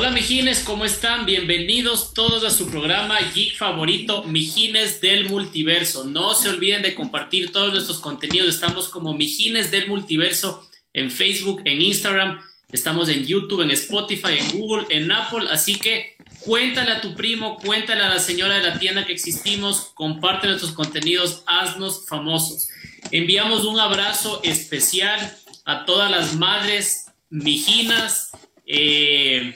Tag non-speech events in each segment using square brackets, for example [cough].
Hola Mijines, ¿cómo están? Bienvenidos todos a su programa Geek favorito, Mijines del Multiverso. No se olviden de compartir todos nuestros contenidos. Estamos como Mijines del Multiverso en Facebook, en Instagram, estamos en YouTube, en Spotify, en Google, en Apple. Así que cuéntale a tu primo, cuéntale a la señora de la tienda que existimos, comparte nuestros contenidos, haznos famosos. Enviamos un abrazo especial a todas las madres mijinas eh,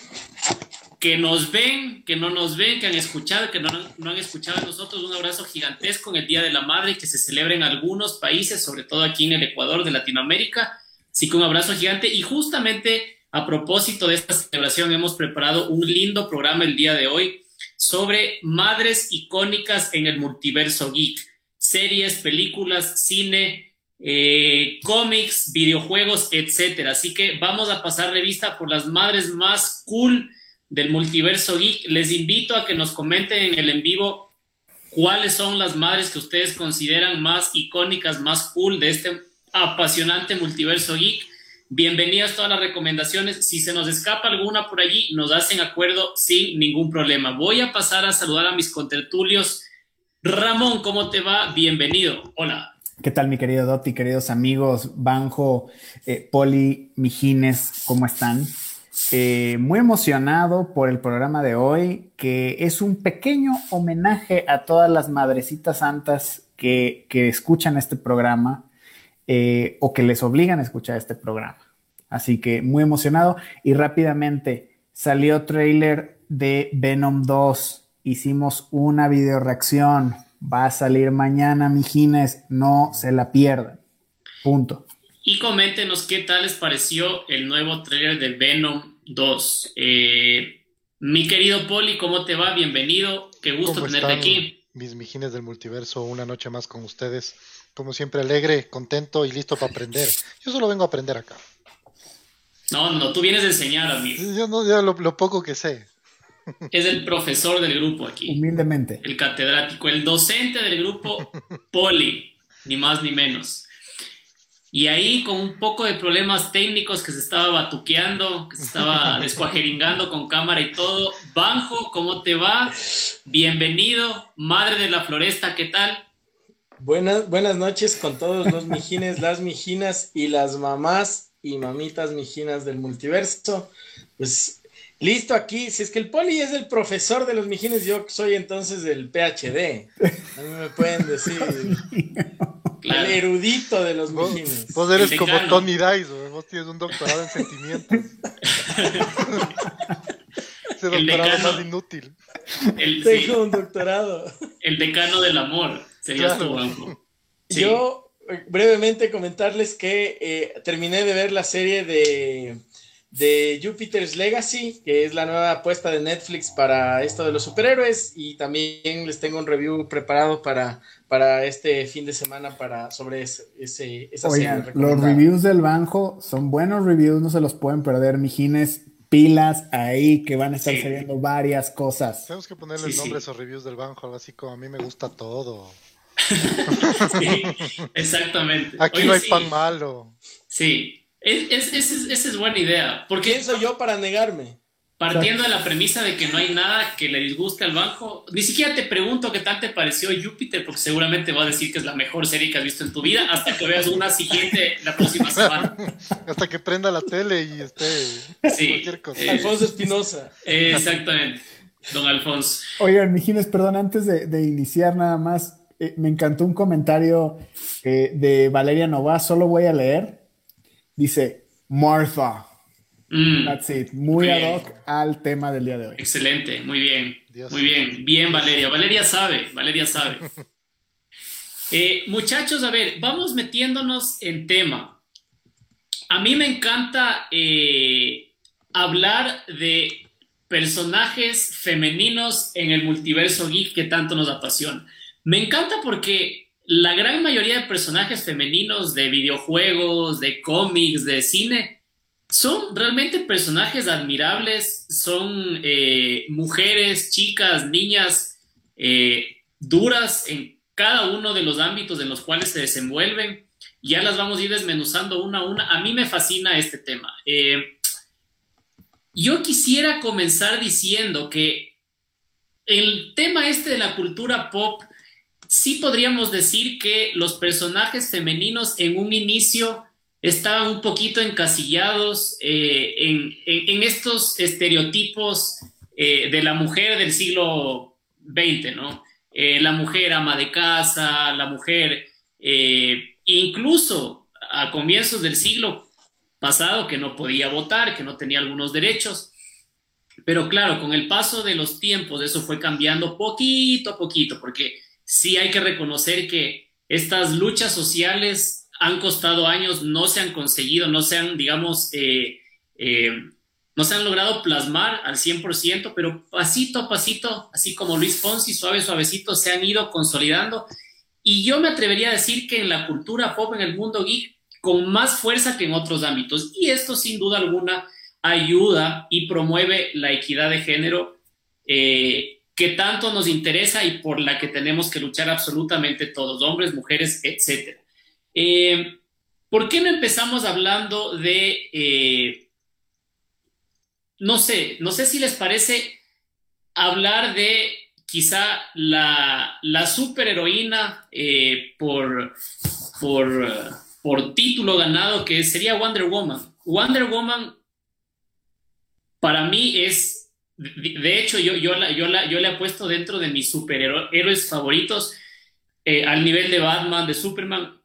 que nos ven, que no nos ven, que han escuchado, que no, no han escuchado a nosotros. Un abrazo gigantesco en el Día de la Madre que se celebra en algunos países, sobre todo aquí en el Ecuador de Latinoamérica. Así que un abrazo gigante y justamente a propósito de esta celebración hemos preparado un lindo programa el día de hoy sobre madres icónicas en el multiverso geek, series, películas, cine, eh, cómics, videojuegos, etcétera. Así que vamos a pasar revista por las madres más cool del multiverso geek. Les invito a que nos comenten en el en vivo cuáles son las madres que ustedes consideran más icónicas, más cool de este apasionante multiverso geek. Bienvenidas todas las recomendaciones. Si se nos escapa alguna por allí, nos hacen acuerdo sin ningún problema. Voy a pasar a saludar a mis contertulios. Ramón, ¿cómo te va? Bienvenido. Hola. ¿Qué tal, mi querido Dotti, queridos amigos, Banjo, eh, Poli, Mijines, ¿cómo están? Eh, muy emocionado por el programa de hoy, que es un pequeño homenaje a todas las madrecitas santas que, escuchan este programa eh, o que les obligan a escuchar este programa. Así que muy emocionado y rápidamente salió trailer de Venom 2. Hicimos una video reacción Va a salir mañana, mijines, no se la pierdan. Punto. Y coméntenos qué tal les pareció el nuevo trailer de Venom 2. Eh, mi querido Poli, ¿cómo te va? Bienvenido. Qué gusto tenerte aquí. Mis mijines del multiverso, una noche más con ustedes. Como siempre, alegre, contento y listo para aprender. Yo solo vengo a aprender acá. No, no, tú vienes a enseñar a mí. Yo no, ya lo poco que sé. Es el profesor del grupo aquí. Humildemente. El catedrático, el docente del grupo Poli, ni más ni menos. Y ahí con un poco de problemas técnicos que se estaba batuqueando, que se estaba [laughs] descuajeringando con cámara y todo. Banjo, ¿cómo te va? Bienvenido, madre de la floresta, ¿qué tal? Buenas, buenas noches con todos los mijines, las mijinas y las mamás y mamitas mijinas del multiverso. Pues Listo aquí, si es que el poli es el profesor de los mijines, yo soy entonces el PhD. A mí me pueden decir [laughs] el erudito de los mijines. Vos eres como Tony Dice, vos tienes un doctorado en sentimientos. [laughs] Ese doctorado más inútil. [laughs] Tengo un doctorado. El decano del amor, sería tu Yo eh, brevemente comentarles que eh, terminé de ver la serie de de Jupiter's Legacy, que es la nueva apuesta de Netflix para esto de los superhéroes y también les tengo un review preparado para, para este fin de semana para sobre ese, esa serie. Los reviews del Banjo son buenos reviews, no se los pueden perder, mijines. Pilas ahí que van a estar saliendo varias cosas. Tenemos que ponerle el nombre a esos reviews del Banjo, así como a mí me gusta todo. [laughs] exactamente. Aquí no hay pan malo. Sí, esa es, buena idea. Porque ¿Quién soy yo para negarme? Partiendo de la premisa de que no hay nada que le disguste al banco, ni siquiera te pregunto qué tal te pareció Júpiter, porque seguramente va a decir que es la mejor serie que has visto en tu vida, hasta que veas una siguiente la próxima semana. [laughs] hasta que prenda la tele y esté sí, cualquier cosa. Eh, Alfonso Espinosa. exactamente, don Alfonso. Oigan, Mijines, perdón, antes de, iniciar nada más, eh, me encantó un comentario eh, de Valeria Nova, solo voy a leer Dice Martha. Mm. That's it. Muy ad hoc al tema del día de hoy. Excelente, muy bien. muy bien, bien Valeria. Valeria sabe, Valeria sabe. [laughs] Eh, muchachos, a ver, vamos metiéndonos en tema. A mí me encanta eh, hablar de personajes femeninos en el multiverso geek que tanto nos apasiona. Me encanta porque la gran mayoría de personajes femeninos de videojuegos, de cómics, de cine, son realmente personajes admirables, son eh, mujeres, chicas, niñas eh, duras en cada uno de los ámbitos en los cuales se desenvuelven. Ya las vamos a ir desmenuzando una a una. A mí me fascina este tema. Eh, yo quisiera comenzar diciendo que el tema este de la cultura pop, sí podríamos decir que los personajes femeninos en un inicio estaban un poquito encasillados eh, en, estos estereotipos eh, de la mujer del siglo XX, ¿no? Eh, la mujer ama de casa, la mujer, incluso a comienzos del siglo pasado, que no podía votar, que no tenía algunos derechos. Pero claro, con el paso de los tiempos eso fue cambiando poquito a poquito, porque sí hay que reconocer que estas luchas sociales han costado años, no se han conseguido, no se han, digamos, eh, eh, no se han logrado plasmar al 100%, pero pasito a pasito, así como Luis Fonsi, suave, suavecito, se han ido consolidando. Y yo me atrevería a decir que en la cultura pop, en el mundo geek, con más fuerza que en otros ámbitos. Y esto, sin duda alguna, ayuda y promueve la equidad de género eh, que tanto nos interesa y por la que tenemos que luchar absolutamente todos, hombres, mujeres, etc. Eh, ¿Por qué no empezamos hablando de, eh, no sé, no sé si les parece hablar de quizá la, la superheroína por, por, por título ganado que sería Wonder Woman. Wonder Woman para mí es, de hecho, yo, yo, la, yo, la, yo le he puesto dentro de mis superhéroes favoritos eh, al nivel de Batman, de Superman,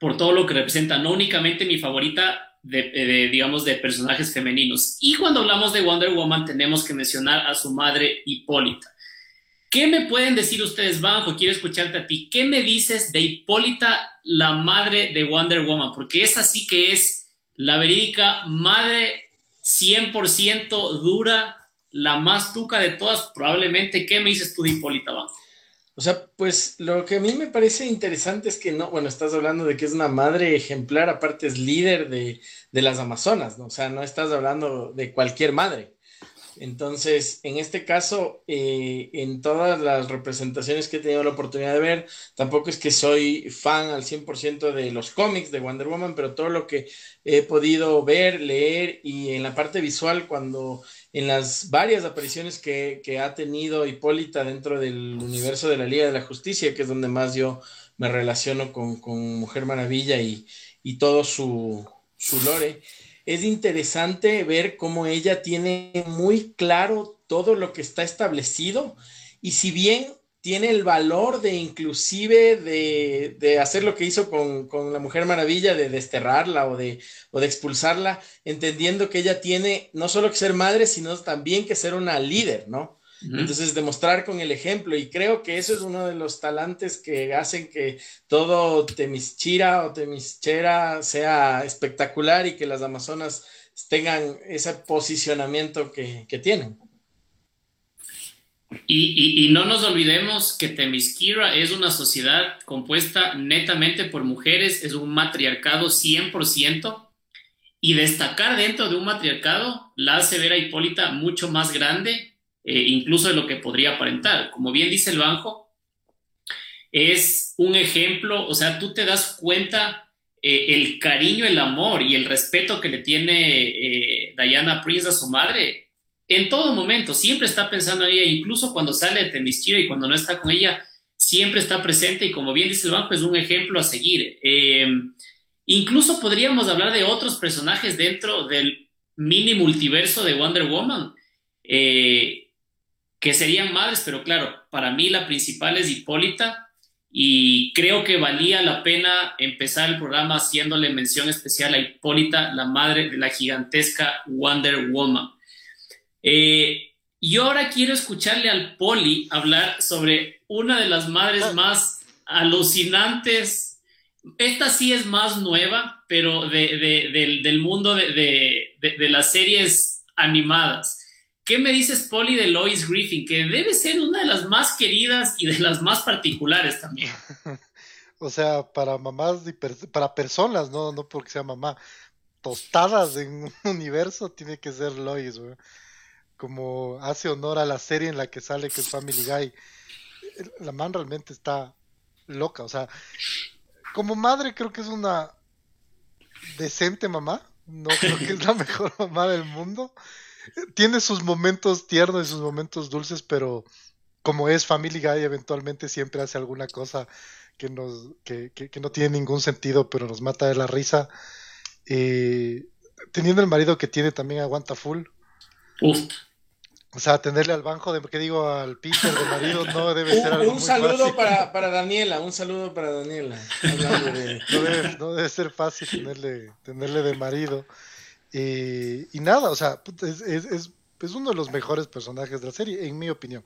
por todo lo que representa, no únicamente mi favorita de, digamos, de personajes femeninos. Y cuando hablamos de Wonder Woman, tenemos que mencionar a su madre Hipólita. ¿Qué me pueden decir ustedes, Banjo? Quiero escucharte a ti. ¿Qué me dices de Hipólita, la madre de Wonder Woman? Porque esa sí que es la verídica madre 100% dura, la más tuca de todas, probablemente. ¿Qué me dices tú de Hipólita O sea, pues lo que a mí me parece interesante es que no, bueno, estás hablando de que es una madre ejemplar, aparte es líder de, de las Amazonas, ¿no? O sea, no estás hablando de cualquier madre. Entonces, en este caso, eh, en todas las representaciones que he tenido la oportunidad de ver, tampoco es que soy fan al 100% de los cómics de Wonder Woman, pero todo lo que he podido ver, leer y en la parte visual, cuando en las varias apariciones que, ha tenido Hipólita dentro del universo de la Liga de la Justicia, que es donde más yo me relaciono con, Mujer Maravilla y, y todo su, su lore es interesante ver cómo ella tiene muy claro todo lo que está establecido. Y si bien tiene el valor de inclusive de, hacer lo que hizo con, la Mujer Maravilla, de desterrarla o de, o de expulsarla, entendiendo que ella tiene no solo que ser madre, sino también que ser una líder, ¿no? Entonces, demostrar con el ejemplo, y creo que eso es uno de los talantes que hacen que todo Temischira o Temischera sea espectacular y que las Amazonas tengan ese posicionamiento que, tienen. Y, no nos olvidemos que Temisquira es una sociedad compuesta netamente por mujeres, es un matriarcado 100%, y destacar dentro de un matriarcado la hace ver a Hipólita mucho más grande eh, incluso de lo que podría aparentar. Como bien dice el Banjo, es un ejemplo, o sea, tú te das cuenta eh, el cariño, el amor y el respeto que le tiene eh, Diana Prince a su madre en todo momento, siempre está pensando en ella, incluso cuando sale de Temisquira y cuando no está con ella, siempre está presente y como bien dice el Banjo, es un ejemplo a seguir. incluso podríamos hablar de otros personajes dentro del mini multiverso de Wonder Woman. Eh, que serían madres, pero claro, para mí la principal es Hipólita y creo que valía la pena empezar el programa haciéndole mención especial a Hipólita, la madre de la gigantesca Wonder Woman. Eh, y ahora quiero escucharle al Poli hablar sobre una de las madres ah. más alucinantes. Esta sí es más nueva, pero del, del, mundo de, de las series animadas. ¿Qué me dices, Polly, de Lois Griffin? Que debe ser una de las más queridas y de las más particulares también. [laughs] o sea, para mamás y para personas, no, no porque sea mamá, tostadas en un universo, tiene que ser Lois, güey. Como hace honor a la serie en la que sale, que es Family Guy. La man realmente está loca, o sea, como madre creo que es una decente mamá. No creo que es la [laughs] mejor mamá del mundo tiene sus momentos tiernos y sus momentos dulces, pero como es Family Guy, eventualmente siempre hace alguna cosa que, nos, que, que, no tiene ningún sentido, pero nos mata de la risa. Eh, teniendo el marido que tiene, también aguanta full. O sea, tenerle al banjo, de, que digo, al Peter de marido no debe ser algo Un saludo para, para, Daniela, un saludo para Daniela. [laughs] No, debe, ser fácil tenerle, tenerle de marido. y nada, o sea, es, es, es, uno de los mejores personajes de la serie, en mi opinión.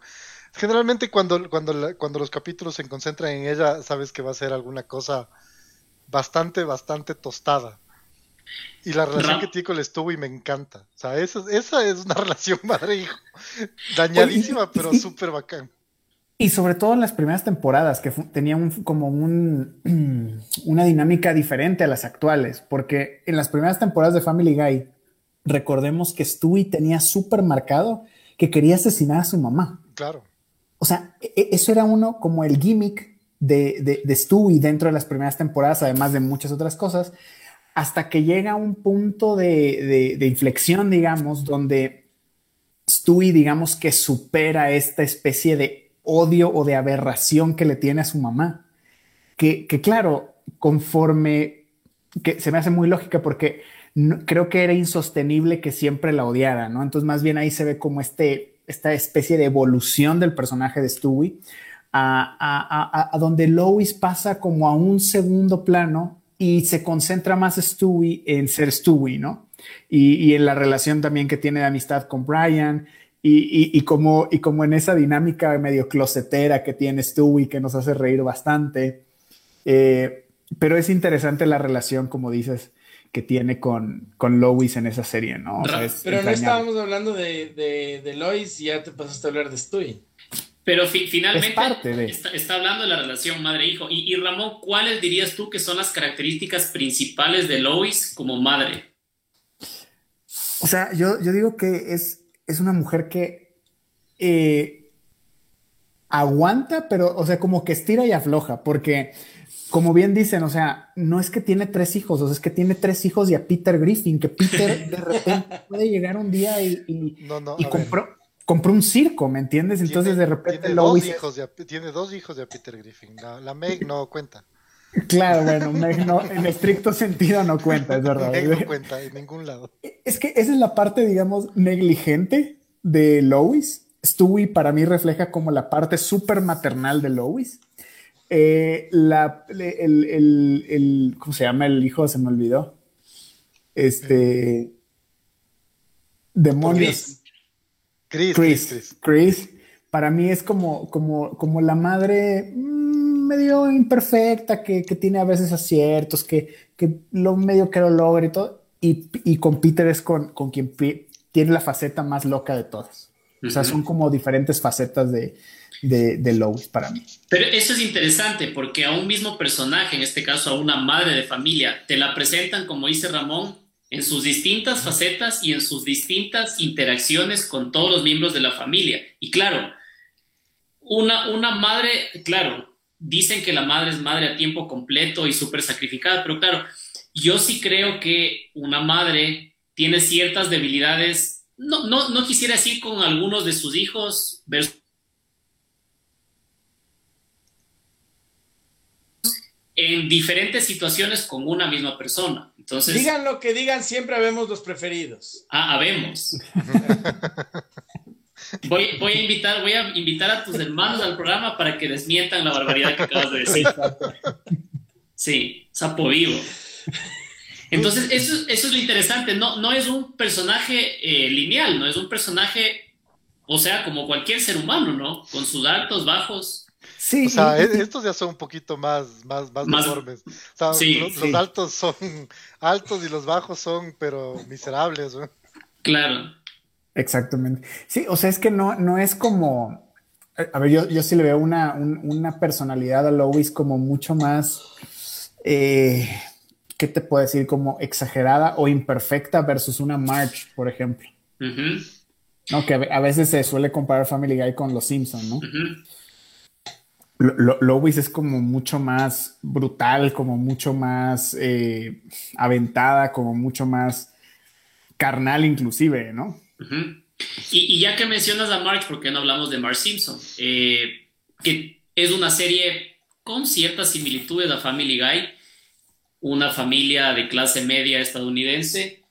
Generalmente cuando, cuando, cuando los capítulos se concentran en ella, sabes que va a ser alguna cosa bastante, bastante tostada. Y la relación que tiene con el y me encanta. O sea, esa, esa es una [laughs] relación madre-hijo. Dañadísima, pero súper bacán. Y sobre todo en las primeras temporadas, que tenían como un, [clears throat] una dinámica diferente a las actuales, porque en las primeras temporadas de Family Guy, recordemos que Stewie tenía súper marcado que quería asesinar a su mamá. Claro. O sea, e, e, eso era uno como el gimmick de, de, de Stewie dentro de las primeras temporadas, además de muchas otras cosas, hasta que llega un punto de, inflexión, digamos, donde Stewie, digamos, que supera esta especie de odio o de aberración que le tiene a su mamá. Que, claro, conforme, que se me hace muy lógica porque creo que era insostenible que siempre la odiara, ¿no? Entonces, más bien ahí se ve como este, esta especie de evolución del personaje de Stewie, a, a donde Lois pasa como a un segundo plano y se concentra más Stewie en ser Stewie, ¿no? Y, en la relación también que tiene de amistad con Brian y, y, como, y como en esa dinámica medio closetera que tiene Stewie que nos hace reír bastante. Eh, pero es interesante la relación, como dices, que tiene con, con Lois en esa serie, ¿no? pero no estábamos hablando de, de, de Lois y ya te pasaste a hablar de Stewie. Pero finalmente está, hablando de la relación madre-hijo. Y, Ramón, ¿cuáles dirías tú que son las características principales de Lois como madre? O sea, yo, yo digo que es, es una mujer que eh, aguanta, pero, o sea, como que estira y afloja, porque como bien dicen, o sea, no es que tiene tres hijos, o sea, es que tiene tres hijos y a Peter Griffin, que Peter de repente [laughs] puede llegar un día y, y compró compró un circo, ¿me entiendes? Entonces de repente tiene dos, hijos de, tiene dos hijos de Peter Griffin. La, Meg no cuenta. Claro, bueno, Meg no, en estricto sentido no cuenta, es verdad. Meg no cuenta en ningún lado. Es que esa es la parte, digamos, negligente de Lois. Stewie para mí refleja como la parte súper maternal de Lois. Eh, la, el, el, el, ¿cómo se llama el hijo? Se me olvidó. Este. Demonios. Chris, Chris, para mí es como, como, como la madre mm, medio imperfecta, que, tiene a veces aciertos, que, lo medio que lo logra y todo. Y, con Peter es con, con quien tiene la faceta más loca de todas. O sea, son como diferentes facetas de, de, de Lois para mí. Pero eso es interesante porque a un mismo personaje, en este caso a una madre de familia, te la presentan, como dice Ramón, en sus distintas facetas y en sus distintas interacciones con todos los miembros de la familia. Y claro, una, una madre, claro, dicen que la madre es madre a tiempo completo y súper sacrificada, pero claro, yo sí creo que una madre tiene ciertas debilidades, no, no, no quisiera decir con algunos de sus hijos versus en diferentes situaciones con una misma persona. Entonces, digan lo que digan, siempre habemos los preferidos. Ah, habemos. [laughs] voy, voy, a invitar, voy a invitar a tus hermanos al programa para que desmientan la barbaridad que acabas de decir. Sí, sapo vivo. Entonces, eso, eso es lo interesante. No, no es un personaje eh, lineal, no es un personaje, o sea, como cualquier ser humano, ¿no? Con sus altos, bajos, Sí. O sea, e-, [laughs] estos ya son un poquito más, más, más, deformes. O sea, los, altos son altos y los bajos son, pero miserables. Claro. Exactamente. Sí, o sea, es que no, no es como. A ver, yo, yo sí le veo una, una personalidad a Lois como mucho más. Eh, ¿Qué te puedo decir? Como exagerada o imperfecta versus una March, por ejemplo. No, que a veces se suele comparar Family Guy con Los Simpsons, ¿no? Lois es como mucho más brutal, como mucho más eh, aventada, como mucho más carnal inclusive, ¿no? y, ya que mencionas a March, ¿por qué no hablamos de Mark Simpson? Eh, que es una serie con ciertas similitudes a Family Guy, una familia de clase media estadounidense,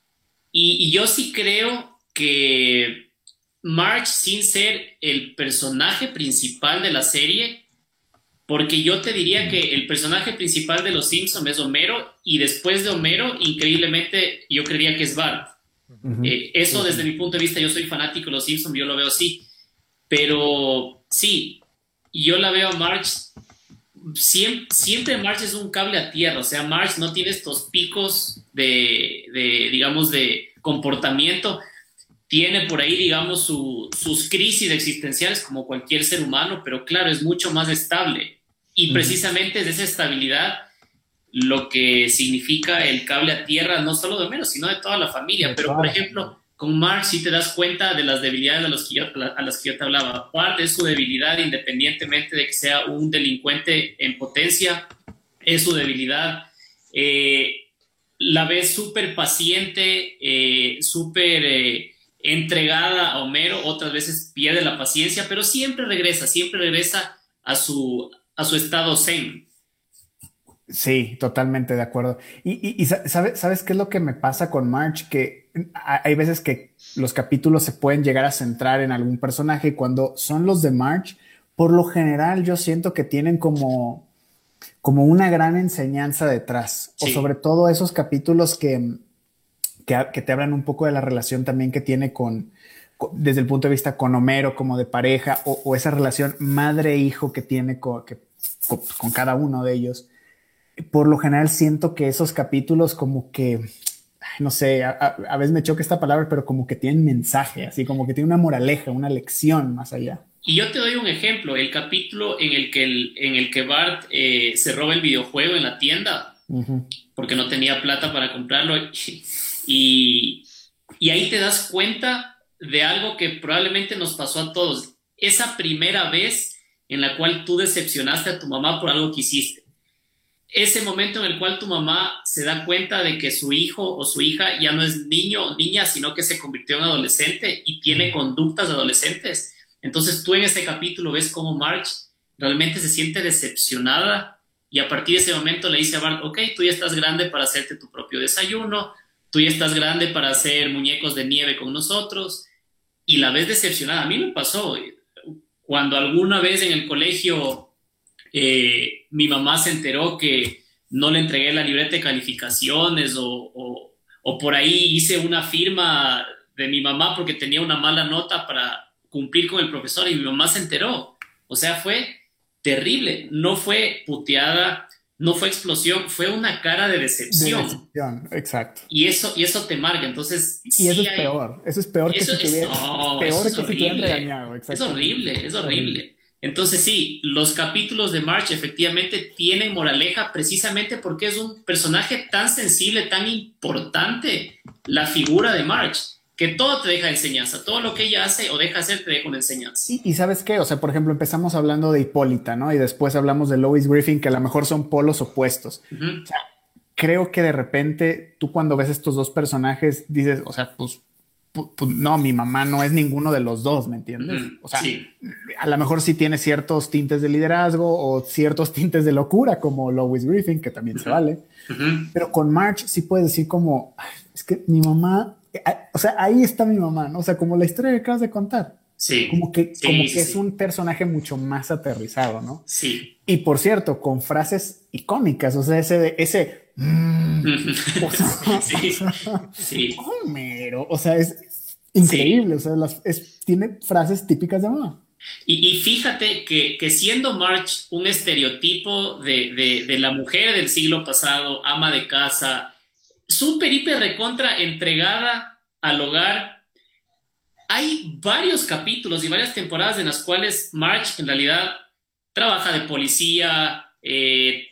y, yo sí creo que March, sin ser el personaje principal de la serie, porque yo te diría que el personaje principal de Los Simpsons es Homero y después de Homero, increíblemente, yo creería que es Bart. Eh, eso desde mi punto de vista, yo soy fanático de Los Simpsons, yo lo veo así. Pero sí, yo la veo a March, siempre, siempre March es un cable a tierra, o sea, March no tiene estos picos de, digamos, de comportamiento. Tiene por ahí, digamos, sus crisis existenciales como cualquier ser humano, pero claro, es mucho más estable. Y precisamente es esa estabilidad lo que significa el cable a tierra, no solo de menos, sino de toda la familia. Pero, por ejemplo, con Marx sí te das cuenta de las debilidades a, que yo, a las que yo te hablaba. Parte es su debilidad, independientemente de que sea un delincuente en potencia, es su debilidad. Eh, la ves súper paciente, eh, súper eh, entregada a Homero, otras veces pierde la paciencia, pero siempre regresa, siempre regresa a su, a su estado zen. Sí, totalmente de acuerdo. Y, ¿sabes, qué es lo que me pasa con March? Que hay veces que los capítulos se pueden llegar a centrar en algún personaje y cuando son los de March, por lo general yo siento que tienen como, como una gran enseñanza detrás. O sobre todo esos capítulos que, que, te hablan un poco de la relación también que tiene con, desde el punto de vista con Homero, como de pareja, o, esa relación madre-hijo que tiene con, que con, cada uno de ellos. Por lo general siento que esos capítulos como que, no sé, a, veces me choca esta palabra, pero como que tienen mensaje, así como que tiene una moraleja, una lección más allá. Y yo te doy un ejemplo, el capítulo en el que, en el que Bart eh, se roba el videojuego en la tienda porque no tenía plata para comprarlo y, y ahí te das cuenta de algo que probablemente nos pasó a todos. Esa primera vez en la cual tú decepcionaste a tu mamá por algo que hiciste. Ese momento en el cual tu mamá se da cuenta de que su hijo o su hija ya no es niño o niña, sino que se convirtió en adolescente y tiene conductas de adolescentes. Entonces tú en ese capítulo ves cómo March realmente se siente decepcionada y a partir de ese momento le dice a Bart, ok, tú ya estás grande para hacerte tu propio desayuno, tú ya estás grande para hacer muñecos de nieve con nosotros y la ves decepcionada. A mí me pasó, cuando alguna vez en el colegio eh, mi mamá se enteró que no le entregué la libreta de calificaciones o, por ahí hice una firma de mi mamá porque tenía una mala nota para cumplir con el profesor y mi mamá se enteró. O sea, fue terrible. No fue puteada, no fue explosión, fue una cara de decepción. decepción, exacto. Y eso, y eso te marca, entonces... Y eso es peor, eso es peor que si te peor que si te regañado. Es horrible, es horrible. Entonces sí, los capítulos de March efectivamente tienen moraleja precisamente porque es un personaje tan sensible, tan importante, la figura de March que todo te deja enseñanza, todo lo que ella hace o deja hacer te deja una enseñanza. Y, sabes qué, o sea, por ejemplo, empezamos hablando de Hipólita, ¿no? Y después hablamos de Lois Griffin, que a lo mejor son polos opuestos. o sea, creo que de repente tú cuando ves estos dos personajes dices, o sea, pues, no, mi mamá no es ninguno de los dos, ¿me entiendes? O sea, a lo mejor sí tiene ciertos tintes de liderazgo o ciertos [laughs] tintes de locura, como Lois Griffin, que también se vale. Pero con March sí puedes decir como, es que mi mamá o sea, ahí está mi mamá, ¿no? O sea, como la historia que acabas de contar. Sí. Como que, como que es un personaje mucho más aterrizado, ¿no? Sí. Y por cierto, con frases icónicas, o sea, ese, ese, mm, [laughs] o sea, sí. sí. o sea, es increíble, o sea, es, tiene frases típicas de mamá. Y, y fíjate que, que, siendo March un estereotipo de, de, de la mujer del siglo pasado, ama de casa, súper, hiper, recontra entregada al hogar. Hay varios capítulos y varias temporadas en las cuales March en realidad trabaja de policía, eh,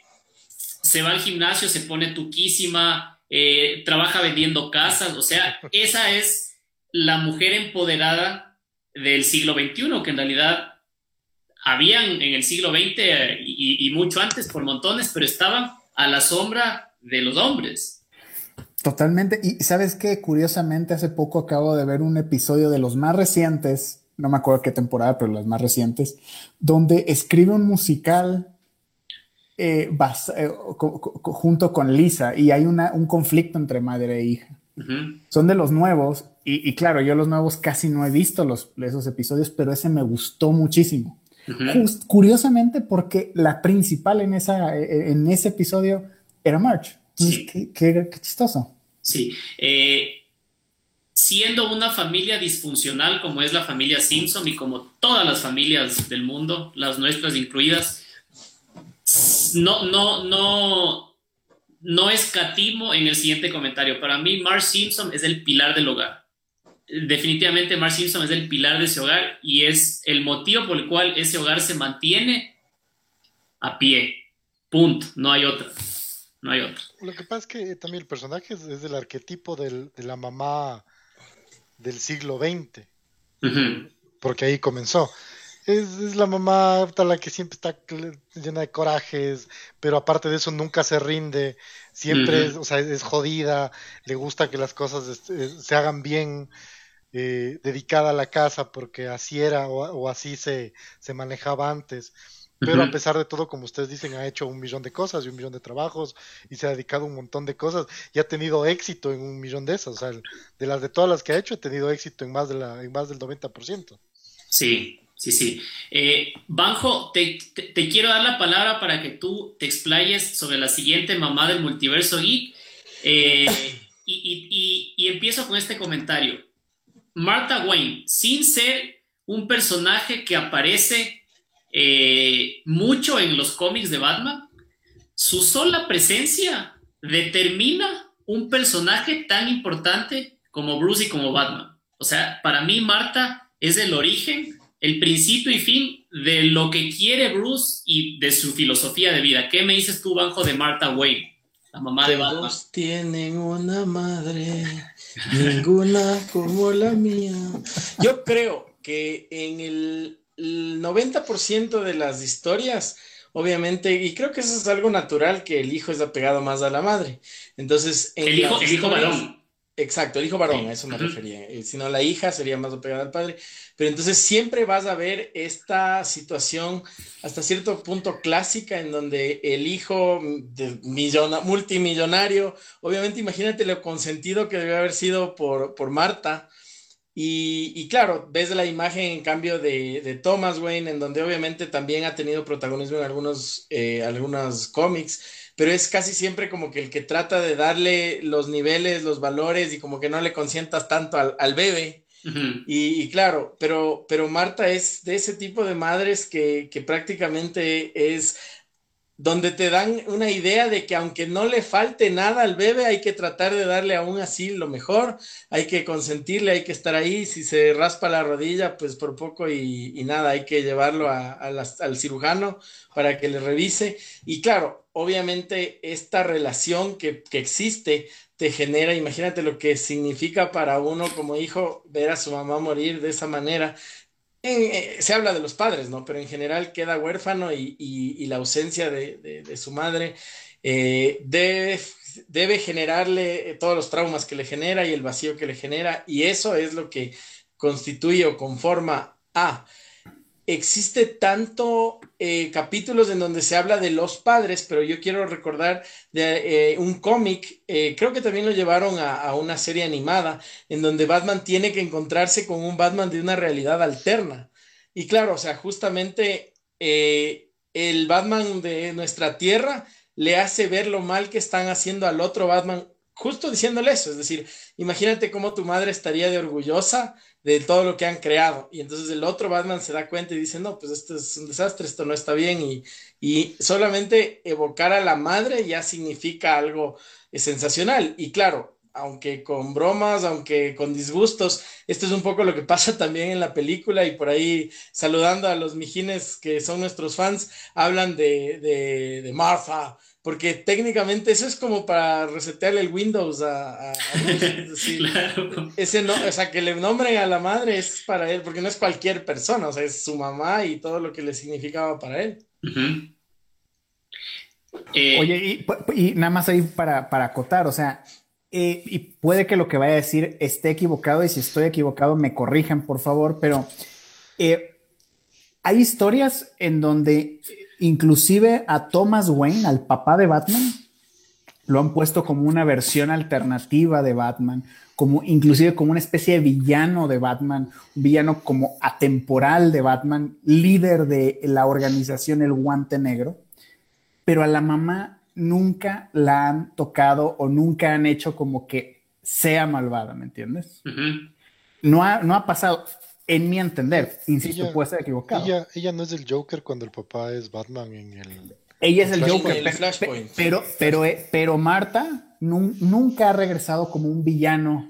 se va al gimnasio, se pone tuquísima, eh, trabaja vendiendo casas, o sea, [laughs] esa es la mujer empoderada del siglo XXI, que en realidad habían en el siglo XX y mucho antes por montones, pero estaban a la sombra de los hombres. Totalmente. Y sabes que curiosamente hace poco acabo de ver un episodio de los más recientes, no me acuerdo qué temporada, pero los más recientes, donde escribe un musical eh, eh, junto con Lisa y hay una, un conflicto entre madre e hija. Son de los nuevos y, claro, yo los nuevos casi no he visto los, esos episodios, pero ese me gustó muchísimo. curiosamente porque la principal en, esa, e, en ese episodio era March. Qué, qué, chistoso. Sí. Eh, siendo una familia disfuncional como es la familia Simpson y como todas las familias del mundo, las nuestras incluidas, no, no, no, no escatimo en el siguiente comentario. Para mí, Mark Simpson es el pilar del hogar. Definitivamente, Mark Simpson es el pilar de ese hogar y es el motivo por el cual ese hogar se mantiene a pie. Punto. No hay otra. No hay. Lo que pasa es que también el personaje es, del arquetipo de la mamá del siglo XX. Porque ahí comenzó es, la mamá la que siempre está llena de corajes, pero aparte de eso nunca se rinde, siempre es, o sea, es jodida, le gusta que las cosas se hagan bien, eh, dedicada a la casa porque así era o, así se, se, manejaba antes. Pero a pesar de todo, como ustedes dicen, ha hecho un millón de cosas y un millón de trabajos y se ha dedicado a un montón de cosas y ha tenido éxito en un millón de esas. O sea, de las de todas las que ha hecho, ha tenido éxito en más, de la, en más del 90%. Sí, Sí, sí. Eh, Banjo, te, quiero dar la palabra para que tú te explayes sobre la siguiente mamá del multiverso geek. Eh, y, empiezo con este comentario. Martha Wayne, sin ser un personaje que aparece eh, mucho en los cómics de Batman, su sola presencia determina un personaje tan importante como Bruce y como Batman. O sea, para mí Marta es el origen el principio y fin de lo que quiere Bruce y de su filosofía de vida. ¿Qué me dices tú, Banjo, de Martha Wayne, la mamá de Batman? Todos tienen una madre, ninguna como la mía. Yo creo que en el 90% de las historias, obviamente, y creo que eso es algo natural, que el hijo es apegado más a la madre. Entonces, el hijo, el hijo varón. Exacto, el hijo varón, a eso me refería. Eh, si no, la hija sería más apegada al padre. Pero entonces siempre vas a ver esta situación hasta cierto punto clásica en donde el hijo de multimillonario, obviamente imagínate lo consentido que debe haber sido por, por Marta. Y, claro, ves la imagen en cambio de, Thomas Wayne, en donde obviamente también ha tenido protagonismo en algunos, eh, algunos cómics, pero es casi siempre como que el que trata de darle los niveles, los valores y como que no le consientas tanto al, al bebé. Y, claro, pero, pero Marta es de ese tipo de madres que, que prácticamente es donde te dan una idea de que aunque no le falte nada al bebé, hay que tratar de darle aún así lo mejor, hay que consentirle, hay que estar ahí, si se raspa la rodilla, pues por poco y, nada, hay que llevarlo al cirujano para que le revise. Y claro, obviamente esta relación que, que existe te genera, imagínate lo que significa para uno como hijo ver a su mamá morir de esa manera. Eh, se habla de los padres, ¿no? Pero en general queda huérfano y, la ausencia de, su madre eh, debe, debe, generarle todos los traumas que le genera y el vacío que le genera, y eso es lo que constituye o conforma a existe tanto eh, capítulos en donde se habla de los padres, pero yo quiero recordar de eh, un cómic, eh, creo que también lo llevaron a, una serie animada, en donde Batman tiene que encontrarse con un Batman de una realidad alterna. Y claro, o sea, justamente el Batman de nuestra tierra le hace ver lo mal que están haciendo al otro Batman, justo diciéndole eso, es decir, imagínate cómo tu madre estaría de orgullosa de todo lo que han creado. Y entonces el otro Batman se da cuenta y dice, no, pues esto es un desastre, esto no está bien. Y, y solamente evocar a la madre ya significa algo sensacional. Y claro, aunque con bromas, aunque con disgustos, esto es un poco lo que pasa [laughs] también en la película y por ahí saludando a los mijines que son nuestros fans, hablan de, de, de Martha, porque técnicamente eso es como para resetearle el Windows a, [laughs] ese no, o sea, que le nombren a la madre es para él, porque no es cualquier persona, o sea, es su mamá y todo lo que le significaba para él. Eh, Oye, y, nada más ahí para, para acotar, o sea, eh, y puede que lo que vaya a decir esté equivocado y si estoy equivocado me corrijan, por favor, pero eh, hay historias en donde inclusive a Thomas Wayne, al papá de Batman, lo han puesto como una versión alternativa de Batman, como inclusive como una especie de villano de Batman, un villano como atemporal de Batman, líder de la organización El Guante Negro, pero a la mamá nunca la han tocado o nunca han hecho como que sea malvada, ¿me entiendes? no, ha, no ha pasado, en mi entender, insisto, puede ser equivocado. Ella, ella no es el Joker cuando el papá es Batman en el... Ella es el Joker, pero, pero, eh, pero, Marta nunca ha regresado como un villano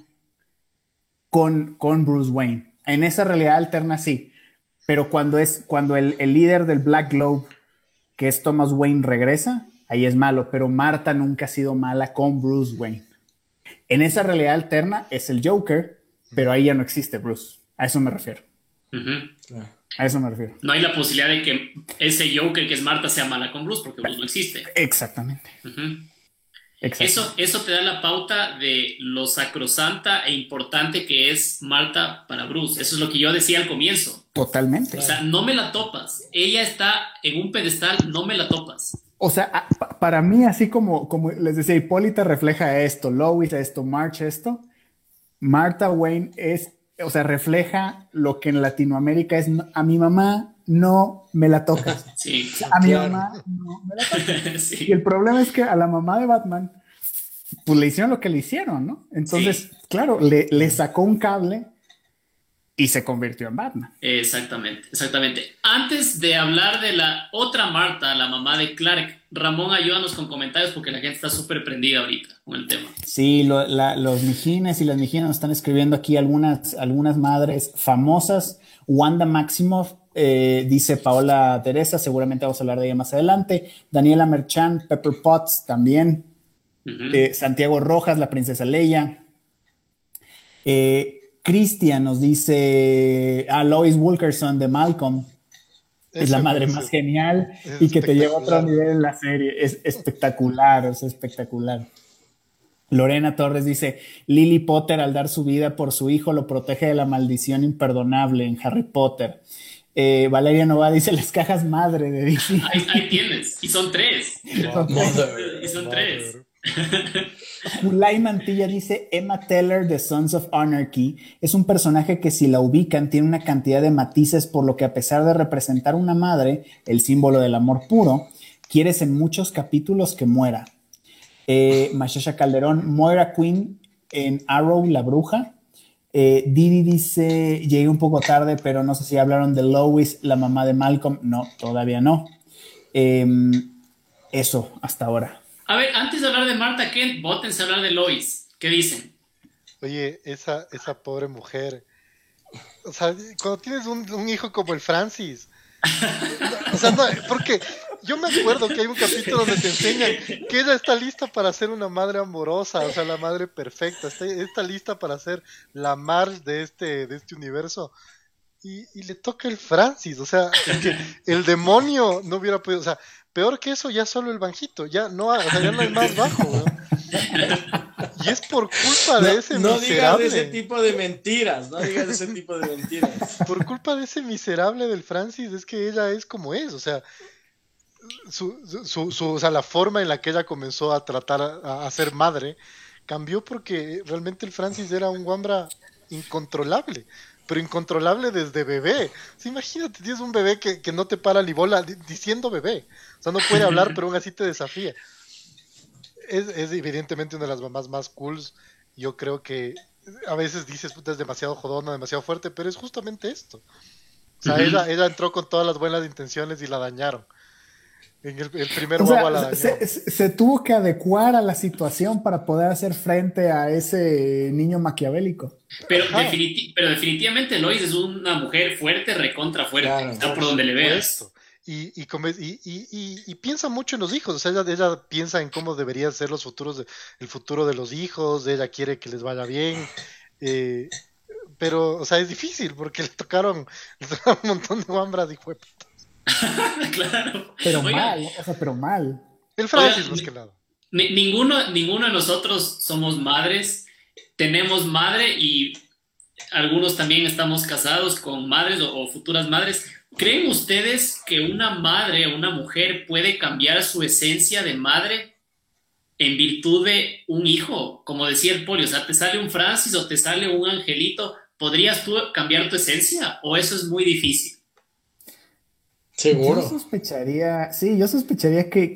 con, con Bruce Wayne. En esa realidad alterna sí, pero cuando es cuando el, el líder del Black Globe, que es Thomas Wayne, regresa, ahí es malo, pero Marta nunca ha sido mala con Bruce Wayne. En esa realidad alterna es el Joker, pero ahí ya no existe Bruce. A eso me refiero. A eso me refiero. No hay la posibilidad de que ese Joker que es Marta sea mala con Bruce, porque Bruce no existe. Exactamente. Eso, eso te da la pauta de lo sacrosanta e importante que es Marta para Bruce. Eso es lo que yo decía al comienzo. Totalmente. O sea, no me la topas. Ella está en un pedestal, no me la topas. O sea, para mí, así como, como les decía, Hipólita refleja esto, Lois esto, March esto, Marta Wayne es, o sea, refleja lo que en Latinoamérica es, a mi mamá no me la tocas. [laughs] Sí, a mi mamá no me la tocas. [laughs] Y el problema es que a la mamá de Batman, pues le hicieron lo que le hicieron, ¿no? Entonces, claro, le, le sacó un cable y se convirtió en Batman. Exactamente, exactamente. Antes de hablar de la otra Marta, la mamá de Clark, Ramón, ayúdanos con comentarios porque la gente está súper prendida ahorita con el tema. Sí, los mijines y las mijinas nos están escribiendo aquí algunas, algunas madres famosas. Wanda Maximoff, eh, dice Paola Teresa, seguramente vamos a hablar de ella más adelante. Daniela Merchan, Pepper Potts también. Eh, Santiago Rojas, la princesa Leia. Eh, Cristian nos dice a Lois Wilkerson de Malcolm. es la madre más genial y que te lleva a otro nivel en la serie. Es espectacular, es espectacular. Lorena Torres dice, Lily Potter al dar su vida por su hijo lo protege de la maldición imperdonable en Harry Potter. Eh, Valeria Nova dice las cajas madre de Disney. Ahí, tienes, y son tres. y son tres. Julay Mantilla dice Emma Teller de Sons of Anarchy es un personaje que si la ubican tiene una cantidad de matices por lo que a pesar de representar una madre, el símbolo del amor puro, quieres en muchos capítulos que muera. Eh, Calderón, Moira Queen en Arrow, la bruja. Eh, Didi dice, llegué un poco tarde, pero no sé si hablaron de Lois, la mamá de Malcolm. No, todavía no. Em, eso, hasta ahora. A ver, antes de hablar de Marta Kent, votense a hablar de Lois. ¿Qué dicen? Oye, esa, esa pobre mujer. O sea, cuando tienes un, hijo como el Francis. o sea, no, porque yo me acuerdo que hay un capítulo donde te enseñan que ella está lista para ser una madre amorosa, o sea, la madre perfecta, está, está lista para ser la Marge de este, de este universo. Y, y, le toca el Francis, o sea, que el demonio no hubiera podido, o sea, Peor que eso, ya solo el banjito, ya no, o sea, ya no hay más bajo, Y es por culpa de ese no miserable. No digas ese tipo de mentiras, no digas ese tipo de mentiras. Por culpa de ese miserable del Francis, es que ella es como es, o sea, su, su, su, o sea, la forma en la que ella comenzó a tratar a, a, ser madre cambió porque realmente el Francis era un guambra incontrolable pero incontrolable desde bebé. imagínate, tienes un bebé que, no te para ni bola diciendo bebé. O sea, no puede hablar, [laughs] pero aún así te desafía. Es, evidentemente una de las mamás más cool. Yo creo que a veces dices, puta, es demasiado jodona, demasiado fuerte, pero es justamente esto. O sea, ella, ella entró con todas las buenas intenciones y la dañaron. En el, primer se, tuvo que adecuar a la situación para poder hacer frente a ese niño maquiavélico. Pero, pero definitivamente Lois es una mujer fuerte, recontra fuerte, está por donde le veas. Y, y, y, piensa mucho en los hijos, o sea, ella, piensa en cómo deberían ser los futuros, de, el futuro de los hijos, ella quiere que les vaya bien, eh, pero, o sea, es difícil porque le tocaron, [laughs] un montón de guambras y fue [laughs] claro. Pero mal, o sea, pero mal. El Francis, más que nada. ninguno, ninguno de nosotros somos madres, tenemos madre y algunos también estamos casados con madres o, futuras madres. ¿Creen ustedes que una madre o una mujer puede cambiar su esencia de madre en virtud de un hijo? Como decía el polio, o sea, te sale un Francis o te sale un angelito, ¿podrías tú cambiar tu esencia o eso es muy difícil? Seguro. Yo sospecharía, sí, yo sospecharía que,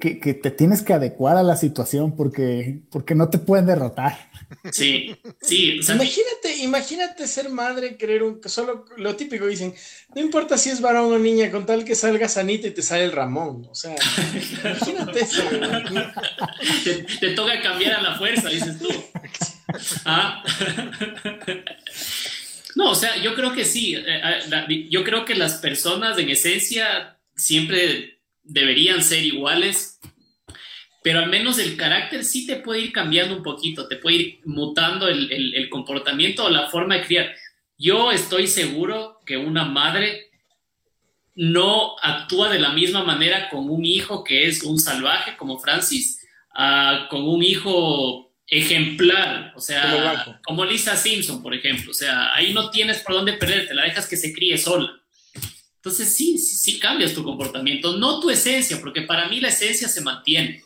te tienes que adecuar a la situación porque, porque no te pueden derrotar. Sí, sí. imagínate, imagínate ser madre, querer un, solo lo típico dicen, no importa si es varón o niña, con tal que salga sanita y te sale el Ramón. O sea, imagínate eso. te, toca cambiar a la fuerza, dices tú. ¿Ah? [laughs] No, o sea, yo creo que sí. Eh, eh, yo creo que las personas en esencia siempre deberían ser iguales, pero al menos el carácter sí te puede ir cambiando un poquito, te puede ir mutando el, comportamiento o la forma de criar. Yo estoy seguro que una madre no actúa de la misma manera con un hijo que es un salvaje como Francis, con un hijo ejemplar, o sea, como, Lisa Simpson, por ejemplo, o sea, ahí no tienes por dónde perderte, la dejas que se críe sola. Entonces sí, sí, cambias tu comportamiento, no tu esencia, porque para mí la esencia se mantiene.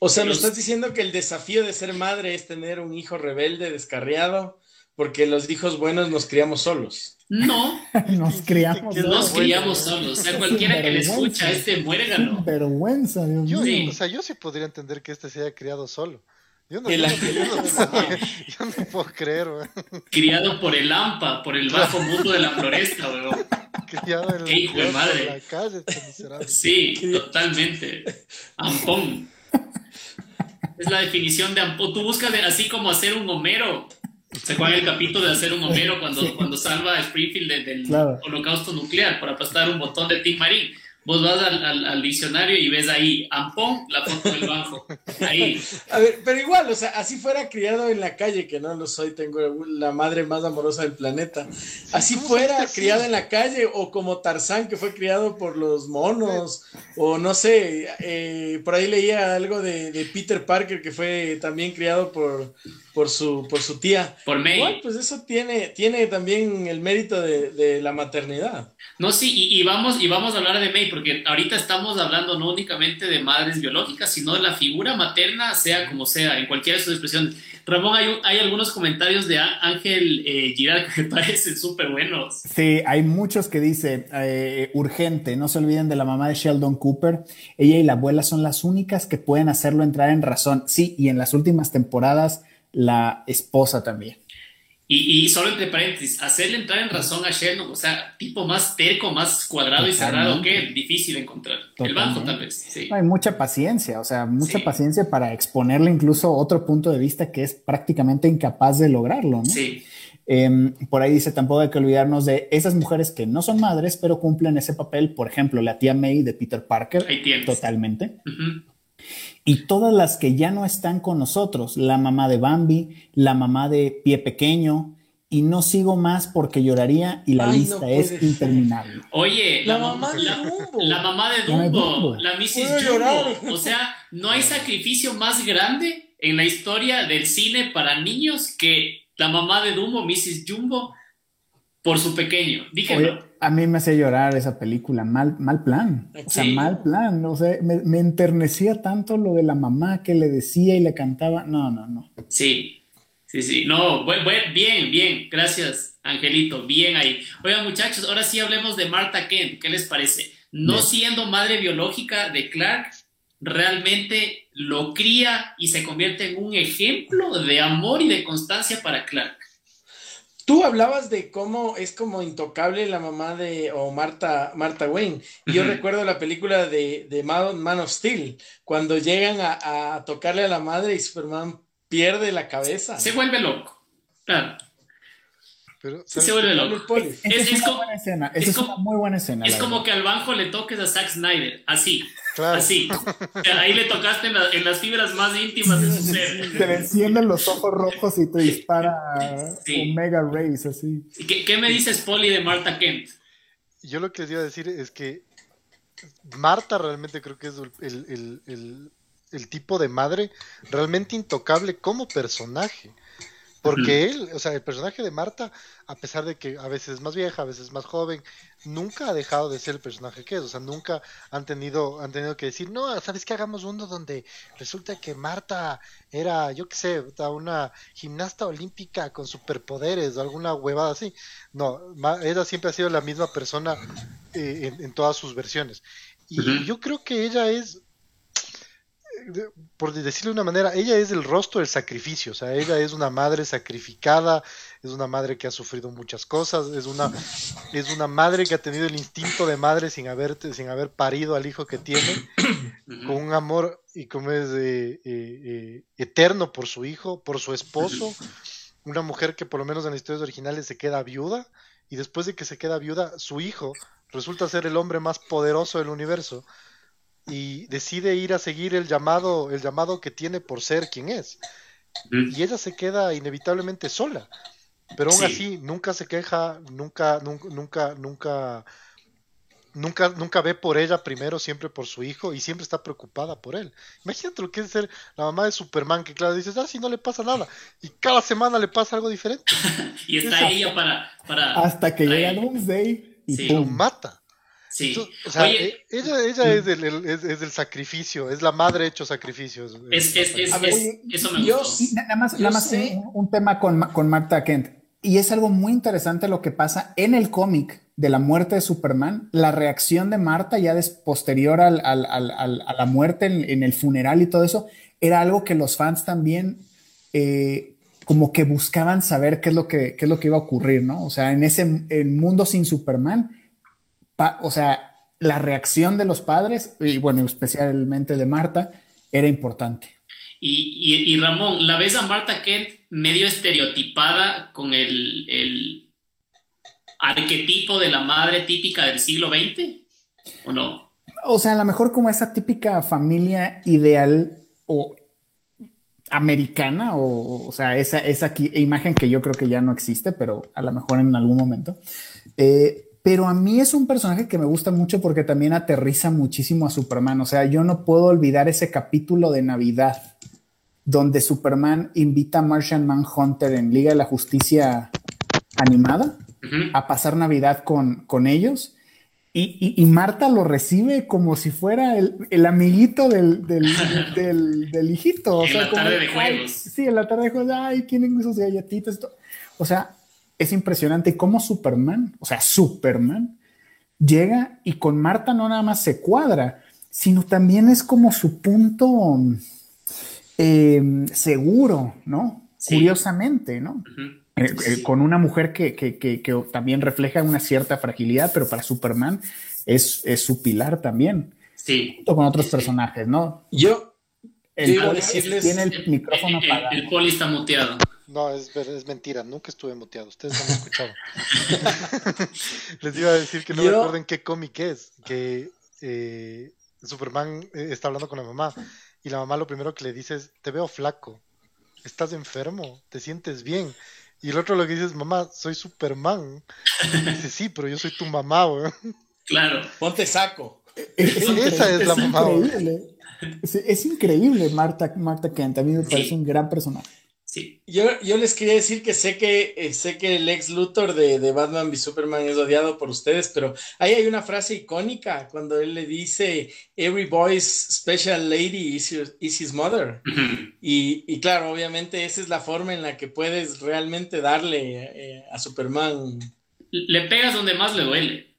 O sea, ¿me estás diciendo que el desafío de ser madre es tener un hijo rebelde, descarriado, porque los hijos buenos nos criamos solos. No. [laughs] nos criamos solos. Nos criamos solos. O sea, cualquiera que le escucha este muérgalo. Vergüenza, Dios mío. Yo, O sea, yo sí podría entender que este se haya criado solo. [laughs] Yo no, puedo creer, weón. Criado por el AMPA, por el bajo mundo de la floresta, weón. Criado en, hijo de madre. la calle, este Sí, totalmente. Ampón. Es la definición de ampón. Tú buscas así como hacer un Homero. ¿Se acuerdan el capítulo de hacer un Homero cuando, cuando salva a Springfield del holocausto nuclear por aplastar un botón de Tim Marín? Vos vas al, diccionario y ves ahí, Ampón, la foto del bajo. Ahí. [laughs] A ver, pero igual, o sea, así fuera criado en la calle, que no lo soy, tengo la madre más amorosa del planeta. Así fuera criado en la calle, o como Tarzán, que fue criado por los monos, o no sé, eh, por ahí leía algo de, de, Peter Parker, que fue también criado por, por, su, por su tía. Por May. Igual, pues eso tiene, tiene también el mérito de, de la maternidad. No, sí, y, vamos, y vamos a hablar de May, porque ahorita estamos hablando no únicamente de madres biológicas, sino de la figura materna, sea como sea, en cualquiera de sus expresiones. Ramón, hay, hay algunos comentarios de Ángel eh, Girard que [laughs] me parecen súper buenos. Sí, hay muchos que dicen, eh, urgente, no se olviden de la mamá de Sheldon Cooper. Ella y la abuela son las únicas que pueden hacerlo entrar en razón. Sí, y en las últimas temporadas, la esposa también. Y, solo entre paréntesis, hacerle entrar en razón a Sheldon, o sea, tipo más terco, más cuadrado y cerrado, que difícil encontrar. El banco tal vez, sí. hay mucha paciencia, o sea, mucha paciencia para exponerle incluso otro punto de vista que es prácticamente incapaz de lograrlo, ¿no? Sí. Em, por ahí dice, tampoco hay que olvidarnos de esas mujeres que no son madres, pero cumplen ese papel, por ejemplo, la tía May de Peter Parker. Totalmente y todas las que ya no están con nosotros, la mamá de Bambi, la mamá de Pie Pequeño, y no sigo más porque lloraría y la lista es interminable. Oye, la, mamá de Dumbo. La mamá de Dumbo, la Mrs. Jumbo. O sea, no hay sacrificio más grande en la historia del cine para niños que la mamá de Dumbo, Mrs. Jumbo, por su pequeño. Dígelo a mí me hacía llorar esa película, mal, mal plan, o sea, mal plan, o sea, me, enternecía tanto lo de la mamá que le decía y le cantaba, no, no, no. Sí, sí, sí, no, bien, bien, gracias, Angelito, bien ahí. Oigan, muchachos, ahora sí hablemos de Marta Kent, ¿qué les parece? No siendo madre biológica de Clark, realmente lo cría y se convierte en un ejemplo de amor y de constancia para Clark. Tú hablabas de cómo es como intocable la mamá de, o Marta, Marta Wayne. Yo recuerdo la película de, de Man, of Steel, cuando llegan a, tocarle a la madre y Superman pierde la cabeza. Se vuelve loco. Claro. se vuelve loco. Es, es, es, una buena escena. Es, una muy buena escena. Es como que al banjo le toques a Zack Snyder, así. Así. [laughs] ahí le tocaste en, las fibras más íntimas de su ser. Te encienden los ojos rojos y te dispara Omega Rays, así. ¿Qué, me dices, Polly, de Marta Kent? Yo lo que les iba a decir es que Marta realmente creo que es el, el tipo de madre realmente intocable como personaje. Porque él, o sea, el personaje de Marta, a pesar de que a veces es más vieja, a veces es más joven, nunca ha dejado de ser el personaje que es. O sea, nunca han tenido, han tenido que decir, no, ¿sabes qué? Hagamos uno donde resulta que Marta era, yo qué sé, una gimnasta olímpica con superpoderes o alguna huevada así. No, ella siempre ha sido la misma persona eh, en, todas sus versiones. Y yo creo que ella es por decirlo de una manera, ella es el rostro del sacrificio, o sea, ella es una madre sacrificada, es una madre que ha sufrido muchas cosas, es una, es una madre que ha tenido el instinto de madre sin haber, sin haber parido al hijo que tiene, con un amor y como es eh, eh, eterno por su hijo, por su esposo, una mujer que por lo menos en las historias originales se queda viuda, y después de que se queda viuda, su hijo resulta ser el hombre más poderoso del universo y decide ir a seguir el llamado, el llamado que tiene por ser quien es. Y ella se queda inevitablemente sola. Pero aún así, nunca se queja, nunca, nunca, nunca, nunca, nunca, nunca ve por ella primero, siempre por su hijo, y siempre está preocupada por él. Imagínate lo que es ser la mamá de Superman, que claro, dices, ah, si no le pasa nada, y cada semana le pasa algo diferente. [laughs] y está ella para, para... Hasta que llega Doomsday y lo mata. Sí. o sea, eh, ella, ella es, el, es, es, el sacrificio, es la madre hecho sacrificio. Es, es, eso me gustó. nada más, nada más un, tema con, con Marta Kent. Y es algo muy interesante lo que pasa en el cómic de la muerte de Superman, la reacción de Marta ya des, posterior al, al, al, a la muerte en, en, el funeral y todo eso, era algo que los fans también eh, como que buscaban saber qué es lo que, qué es lo que iba a ocurrir, ¿no? O sea, en ese mundo sin Superman, o sea, la reacción de los padres, y bueno, especialmente de Marta, era importante. Y, Ramón, ¿la ves a Marta Kent medio estereotipada con el, arquetipo de la madre típica del siglo XX? ¿O no? O sea, a lo mejor como esa típica familia ideal o americana, o, o sea, esa, esa imagen que yo creo que ya no existe, pero a lo mejor en algún momento. Eh, pero a mí es un personaje que me gusta mucho porque también aterriza muchísimo a Superman. O sea, yo no puedo olvidar ese capítulo de Navidad donde Superman invita a Martian Manhunter en Liga de la Justicia animada a pasar Navidad con, con ellos. Y, Marta lo recibe como si fuera el, amiguito [laughs] del, del, hijito. O en la tarde de juegos. Sí, en la tarde de juegos. Ay, tienen esos galletitas. O sea, es impresionante cómo Superman, o sea, Superman, llega y con Marta no nada más se cuadra, sino también es como su punto eh, seguro, ¿no? Curiosamente, ¿no? Eh, eh, con una mujer que, también refleja una cierta fragilidad, pero para Superman es, su pilar también. Sí. Junto con otros personajes, ¿no? Yo, el tiene el micrófono apagado. El, poli está muteado. No, es, es mentira, nunca estuve muteado, ustedes no me escucharon. [laughs] Les iba a decir que no recuerden qué cómic es, que eh, Superman eh, está hablando con la mamá y la mamá lo primero que le dice es, te veo flaco, estás enfermo, te sientes bien. Y el otro lo que dice es, mamá, soy Superman. Y dice, sí, pero yo soy tu mamá, güey. Claro. Ponte saco. Esa es, la mamá. Es, increíble Marta, Marta Kent, a mí me parece un gran personaje. Sí. Yo, yo les quería decir que sé que eh, sé que el ex Luthor de, de, Batman v Superman es odiado por ustedes, pero ahí hay una frase icónica cuando él le dice Every boy's special lady is, his mother. y, y, claro, obviamente esa es la forma en la que puedes realmente darle eh, a Superman. Le pegas donde más le duele.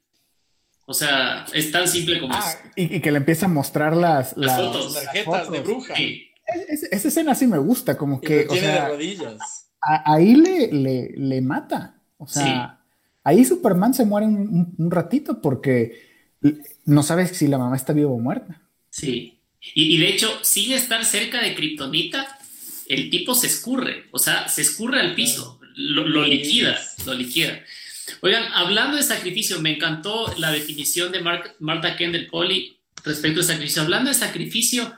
O sea, es tan simple como ah, Y, que le empieza a mostrar las, las, fotos. tarjetas de bruja. Sí esa escena sí me gusta, como que. o sea, de rodillas. ahí le, le, mata. O sea, ahí Superman se muere un, ratito porque no sabes si la mamá está viva o muerta. Sí. Y, de hecho, sin estar cerca de Kryptonita, el tipo se escurre. O sea, se escurre al piso. Lo, liquida. Lo liquida. Oigan, hablando de sacrificio, me encantó la definición de Marta Kendall Poli respecto al sacrificio. Hablando de sacrificio,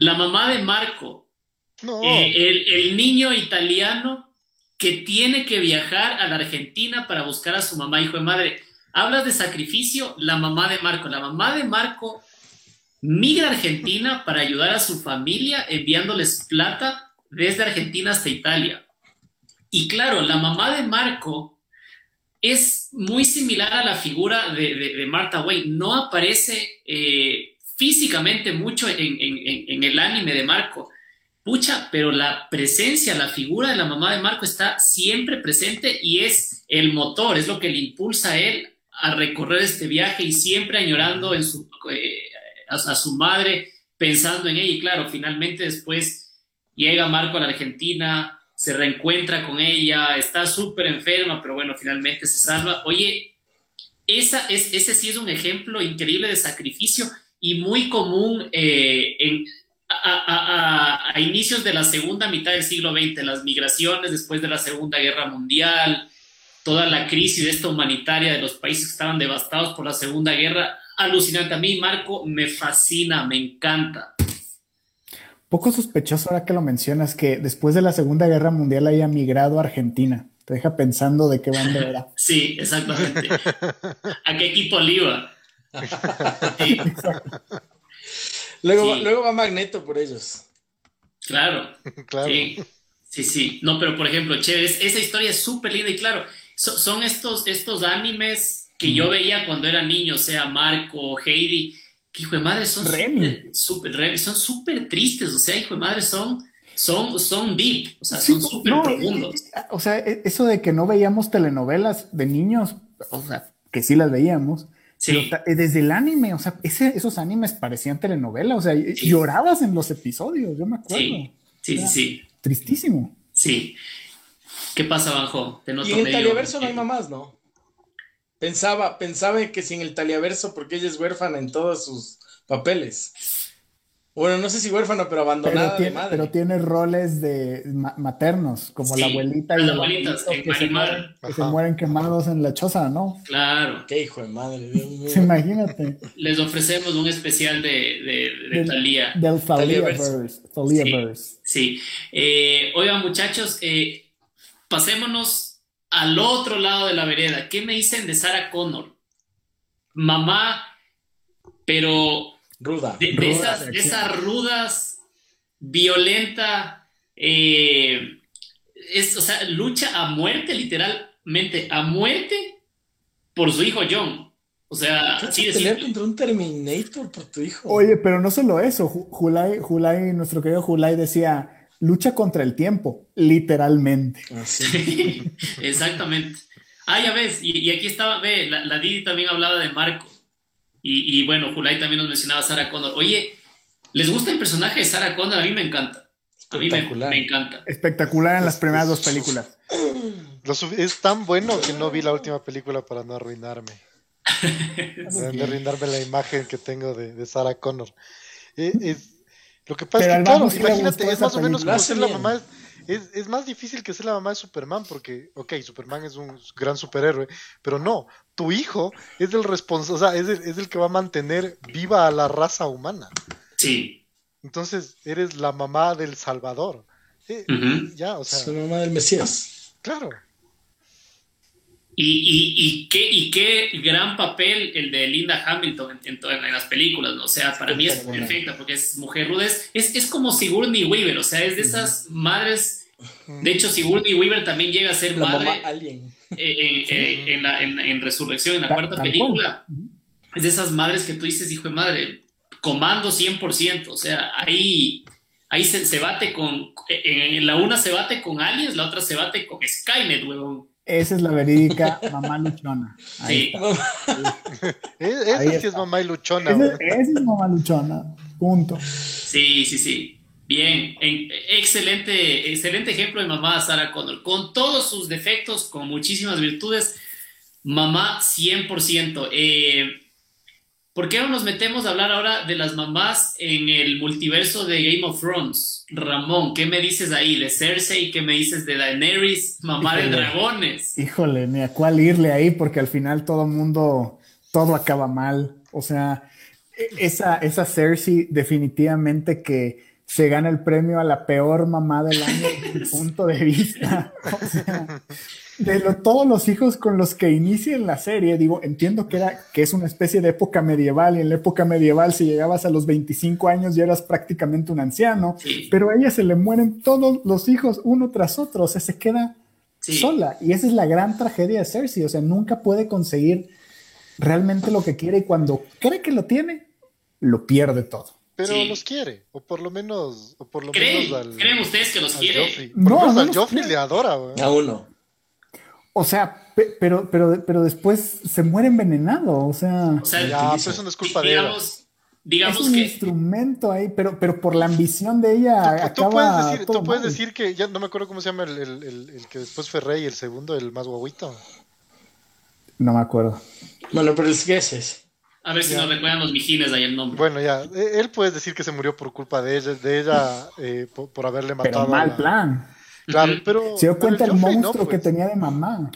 la mamá de Marco, eh, el, niño italiano que tiene que viajar a la Argentina para buscar a su mamá, hijo de madre. Hablas de sacrificio, la mamá de Marco. La mamá de Marco migra a Argentina para ayudar a su familia enviándoles plata desde Argentina hasta Italia. Y claro, la mamá de Marco es muy similar a la figura de, Martha Wayne. No aparece eh, físicamente mucho en, el anime de Marco. Pucha, pero la presencia, la figura de la mamá de Marco está siempre presente y es el motor, es lo que le impulsa a él a recorrer este viaje y siempre añorando eh, a, su madre, pensando en ella. Y claro, finalmente después llega Marco a la Argentina, se reencuentra con ella, está súper enferma, pero bueno, finalmente se salva. Oye, esa es, ese sí es un ejemplo increíble de sacrificio y muy común eh, en, a, inicios de la segunda mitad del siglo XX, las migraciones después de la Segunda Guerra Mundial, toda la crisis esta humanitaria de los países que estaban devastados por la Segunda Guerra, alucinante. A mí, Marco, me fascina, me encanta. Poco sospechoso ahora que lo mencionas, que después de la Segunda Guerra Mundial haya migrado a Argentina. Te deja pensando de qué banda era. [laughs] sí, exactamente. ¿A qué equipo le iba? [laughs] luego, luego va Magneto por ellos. Claro. [laughs] claro. Sí. Sí, sí. No, pero por ejemplo, chévere, esa historia es súper linda y claro, son estos, estos animes que yo veía cuando era niño, sea Marco, Heidi, que hijo de madre son súper son súper tristes, o sea, hijo de madre son son, son deep, o sea, son súper profundos. O sea, e, eso de que no veíamos telenovelas de niños, o sea, que sí las veíamos, sí. Eh, desde el anime, o sea, esos animes parecían telenovelas, o sea, llorabas en los episodios, yo me acuerdo. Sí, sí, sí. Tristísimo. Sí. ¿Qué pasa, Banjo? y en el taliaverso no hay mamás, ¿no? Pensaba, pensaba que sin el taliaverso, porque ella es huérfana en todos sus papeles. Bueno, no sé si huérfana, pero abandonada pero tiene, Pero tiene roles de maternos, como la abuelita y el que, se mueren, que se mueren quemados en la choza, ¿no? Claro. Qué hijo de madre, Dios [laughs] mío. Imagínate. Les ofrecemos un especial de, de, de del, Talía. Del Taliaverse. Sí. sí. Eh, oigan, muchachos, eh, pasémonos al otro lado de la vereda. ¿Qué me dicen de Sarah Connor? Mamá, pero Ruda. De, esas, rudas, violenta, eh, es, o sea, lucha a muerte, literalmente, a muerte por su hijo John. O sea, sí pelear contra un Terminator por tu hijo. Oye, pero no solo eso, Julai, Julai, nuestro querido Julai decía, lucha contra el tiempo, literalmente. Así. [laughs] Exactamente. Ah, ya ves, y, aquí estaba, ve, la, la Didi también hablaba de Marco. Y, bueno, Julay también nos mencionaba a Sarah Connor. Oye, ¿les gusta el personaje de Sarah Connor? A mí me encanta. A mí me, encanta. Espectacular en las primeras dos películas. [clears throat] Es tan bueno que no vi la última película para no arruinarme. [laughs] de arruinarme la imagen que tengo de, de Sarah Connor. Eh, lo que pasa es que, claro, imagínate, es más o menos como ser la mamá es, es, más difícil que ser la mamá de Superman porque, ok, Superman es un gran superhéroe, pero no, tu hijo es el responsable, o sea, es el, es el que va a mantener viva a la raza humana. Sí. Entonces, eres la mamá del Salvador. Ya, o sea. Es la mamá del Mesías. Claro. Y, y, y, qué, y qué gran papel el de Linda Hamilton en, en, las películas, ¿no? O sea, para mí es perfecta porque es mujer ruda. Es, es, como Sigourney Weaver, o sea, es de esas madres de hecho, Sigourney Weaver también llega a ser madre eh, eh, en, la, en, Resurrección, en la cuarta película. Es de esas madres que tú dices, hijo de madre, comando 100%. O sea, ahí, ahí se, bate con. En, la una se bate con Aliens, la otra se bate con Skynet, huevón. Esa es la verídica mamá luchona. sí. [laughs] esa sí es mamá luchona. Esa, es mamá luchona. Punto. Sí, sí, sí. Bien, excelente, excelente ejemplo de mamá Sarah Connor, con todos sus defectos, con muchísimas virtudes, mamá 100%. Eh, ¿Por qué no nos metemos a hablar ahora de las mamás en el multiverso de Game of Thrones? Ramón, ¿qué me dices ahí de Cersei? ¿Qué me dices de Daenerys, mamá de dragones? Híjole, ni a cuál irle ahí, porque al final todo mundo, todo acaba mal. O sea, e-, esa, esa Cersei definitivamente que se gana el premio a la peor mamá del año desde mi [laughs] punto de vista. O sea, de todos los hijos con los que inician la serie, digo, entiendo que, era, que es una especie de época medieval y en la época medieval si llegabas a los 25 años ya eras prácticamente un anciano, pero a ella se le mueren todos los hijos uno tras otro, o sea, se queda sola y esa es la gran tragedia de Cersei, o sea, nunca puede conseguir realmente lo que quiere y cuando cree que lo tiene, lo pierde todo. Pero los quiere, o por lo menos, o por lo menos al, ¿Creen ustedes que los quiere? no, no al Joffrey le adora, A uno. O sea, pero, pero, pero después se muere envenenado, o sea. O sea, ya, pues eso no es culpa de ella. Digamos es un instrumento ahí, pero, pero por la ambición de ella. Tú, puedes, decir, tú puedes decir que, ya no me acuerdo cómo se llama el, el, el, que después fue rey, el segundo, el más guaguito. No me acuerdo. Bueno, pero es que ese es. A ver si nos recuerdan los mijines ahí el nombre. Bueno, ya, e, él puede decir que se murió por culpa de ella, de ella eh, por, haberle matado. Pero mal plan. Claro, pero. Se dio cuenta el, monstruo que pues. tenía de mamá.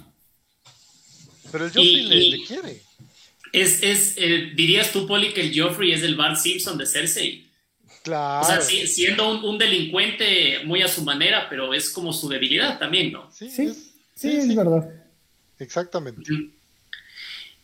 Pero el Joffrey le, quiere. Es, es eh, dirías tú, Poli, que el Joffrey es el Bart Simpson de Cersei. Claro. O sea, siendo un, delincuente muy a su manera, pero es como su debilidad también, ¿no? Sí, sí, es, verdad. Exactamente.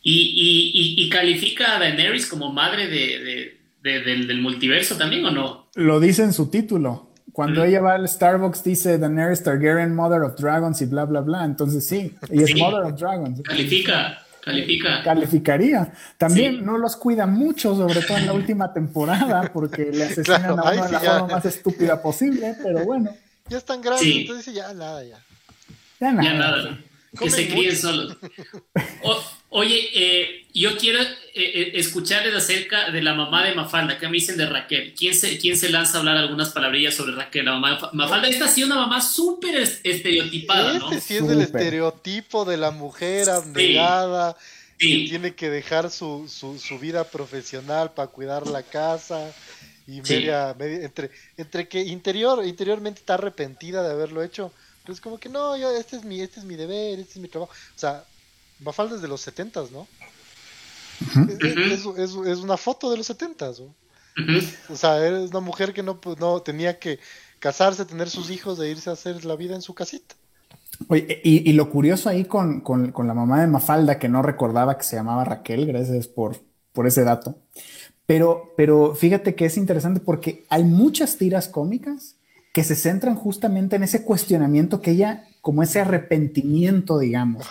Y, y, califica a Daenerys como madre de, del, multiverso también, ¿o no? Lo dice en su título. Cuando ella va al Starbucks dice Daenerys Targaryen, Mother of Dragons y bla, bla, bla. Entonces sí, ella es Mother of Dragons. Califica, califica. Calificaría. También no los cuida mucho, sobre todo en la última temporada, porque le [laughs] asesinan a uno de la forma más estúpida posible, pero bueno. Ya están grandes, entonces ya nada, ya. Ya nada. Ya nada. Que se críen solos. [laughs] oye, eh, yo quiero eh, eh, escucharles acerca de la mamá de Mafalda. ¿Qué me dicen de Raquel? ¿Quién se, quién se lanza a hablar algunas palabrillas sobre Raquel? La mamá de Mafalda, esta ha sido una mamá súper estereotipada, ¿no? Este sí es el estereotipo de la mujer abnegada. Que tiene que dejar su, su, su vida profesional para cuidar la casa y media, entre, entre que interior, interiormente está arrepentida de haberlo hecho, pues como que no, yo, este es mi, este es mi deber, este es mi trabajo. O sea, Mafalda desde los setentas, ¿no? es, es, una foto de los setentas, ¿no? O sea, es una mujer que no, pues, no tenía que casarse, tener sus hijos e irse a hacer la vida en su casita. Oye, y, lo curioso ahí con, con, con, la mamá de Mafalda, que no recordaba que se llamaba Raquel, gracias por, por ese dato. Pero, pero fíjate que es interesante porque hay muchas tiras cómicas que se centran justamente en ese cuestionamiento que ella, como ese arrepentimiento, digamos,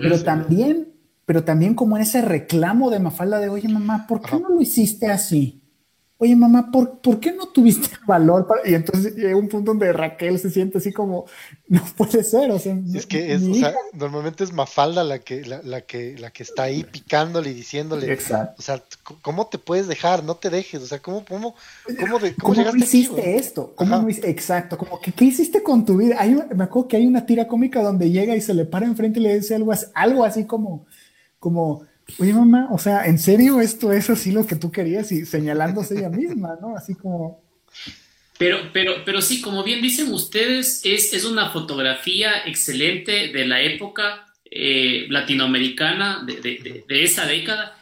pero también, pero también como en ese reclamo de Mafalda de, oye mamá, ¿por qué no lo hiciste así? Oye mamá, ¿por, ¿por qué no tuviste el valor? Para... Y entonces llega un punto donde Raquel se siente así como, no puede ser, o sea, es que es, o sea, normalmente es Mafalda la que, la, que, la que está ahí picándole y diciéndole, Exacto. o sea, ¿cómo te puedes dejar? No te dejes, o sea, ¿cómo, cómo, cómo, de, cómo, llegaste no hiciste esto? ¿Cómo no Exacto, como que, ¿qué hiciste con tu vida? Hay, me acuerdo que hay una tira cómica donde llega y se le para enfrente y le dice algo, algo así como, como, oye mamá, o sea, ¿en serio esto es así lo que tú querías? Y señalándose ella misma, ¿no? Así como... Pero, pero, pero sí, como bien dicen ustedes, es, es una fotografía excelente de la época eh, latinoamericana de, de, de, esa década,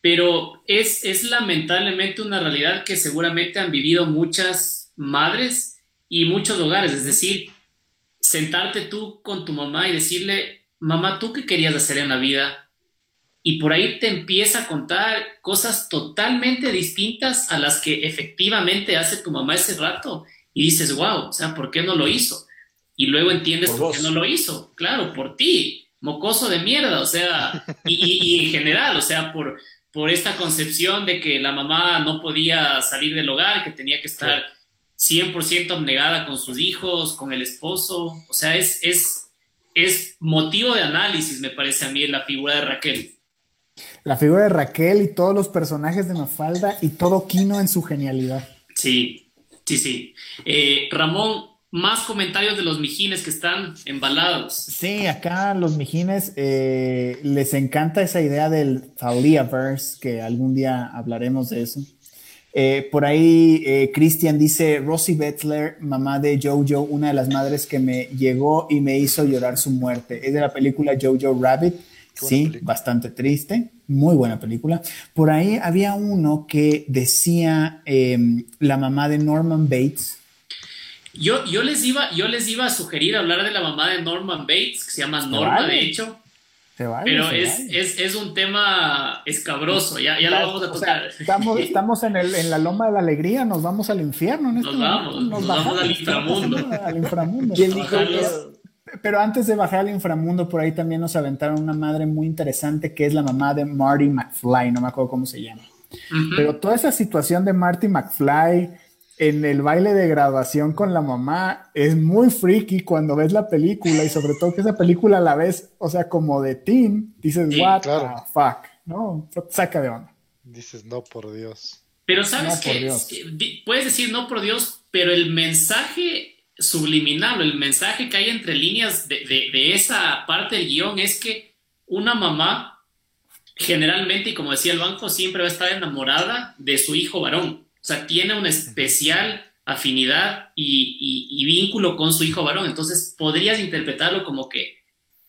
pero es, es lamentablemente una realidad que seguramente han vivido muchas madres y muchos hogares, es decir, sentarte tú con tu mamá y decirle, mamá, ¿tú qué querías hacer en la vida? Y por ahí te empieza a contar cosas totalmente distintas a las que efectivamente hace tu mamá ese rato y dices, wow, o sea, ¿por qué no lo hizo? Y luego entiendes por, qué no lo hizo. Claro, por ti, mocoso de mierda, o sea, [laughs] y, en general, o sea, por, por esta concepción de que la mamá no podía salir del hogar, que tenía que estar 100% abnegada con sus hijos, con el esposo, o sea, es, es, es motivo de análisis, me parece a mí, la figura de Raquel la figura de Raquel y todos los personajes de Mafalda y todo Kino en su genialidad. Sí, sí, sí. Eh, Ramón, más comentarios de los mijines que están embalados. Sí, acá los mijines eh, les encanta esa idea del Thaliaverse, que algún día hablaremos de eso. Eh, por ahí Christian dice, Rosie Bettler, mamá de Jojo, una de las madres que me llegó y me hizo llorar su muerte. Es de la película Jojo Rabbit Sí, bastante triste, muy buena película. Por ahí había uno que decía em, la mamá de Norman Bates. Yo, yo, les iba, yo les iba a sugerir hablar de la mamá de Norman Bates, que se llama Norma, de hecho. pero es, es, es, un tema escabroso, ya, ya lo vamos a tocar. estamos, [laughs] estamos en, el, en la loma de la alegría, nos vamos al infierno. Este nos vamos, nos, vamos al inframundo. Al inframundo. ¿Quién dijo pero antes de bajar al inframundo, por ahí también nos aventaron una madre muy interesante que es la mamá de Marty McFly, no me acuerdo cómo se llama. Pero toda esa situación de Marty McFly en el baile de graduación con la mamá es muy freaky cuando ves la película y sobre todo que esa película la ves, o sea, como de teen, dices, what the fuck, ¿no? Saca de onda. Dices, no por Dios. Pero sabes que puedes decir no por Dios, pero el mensaje subliminal, el mensaje que hay entre líneas de, esa parte del guion es que una mamá, generalmente, y como decía el banco, siempre va a estar enamorada de su hijo varón. O sea, tiene una especial afinidad y, vínculo con su hijo varón. Entonces, podrías interpretarlo como que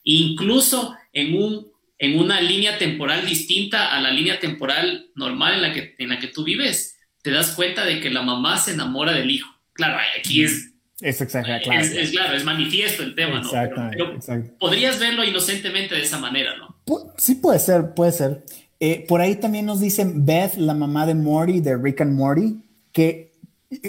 incluso en, un, en una línea temporal distinta a la línea temporal normal en la, que, en la que tú vives, te das cuenta de que la mamá se enamora del hijo. Claro, aquí es es exagerado, claro. Es, claro, es manifiesto el tema, ¿no? podrías verlo inocentemente de esa manera, ¿no? Sí puede ser, puede ser. Eh, por ahí también nos dicen Beth, la mamá de Morty, de Rick and Morty, que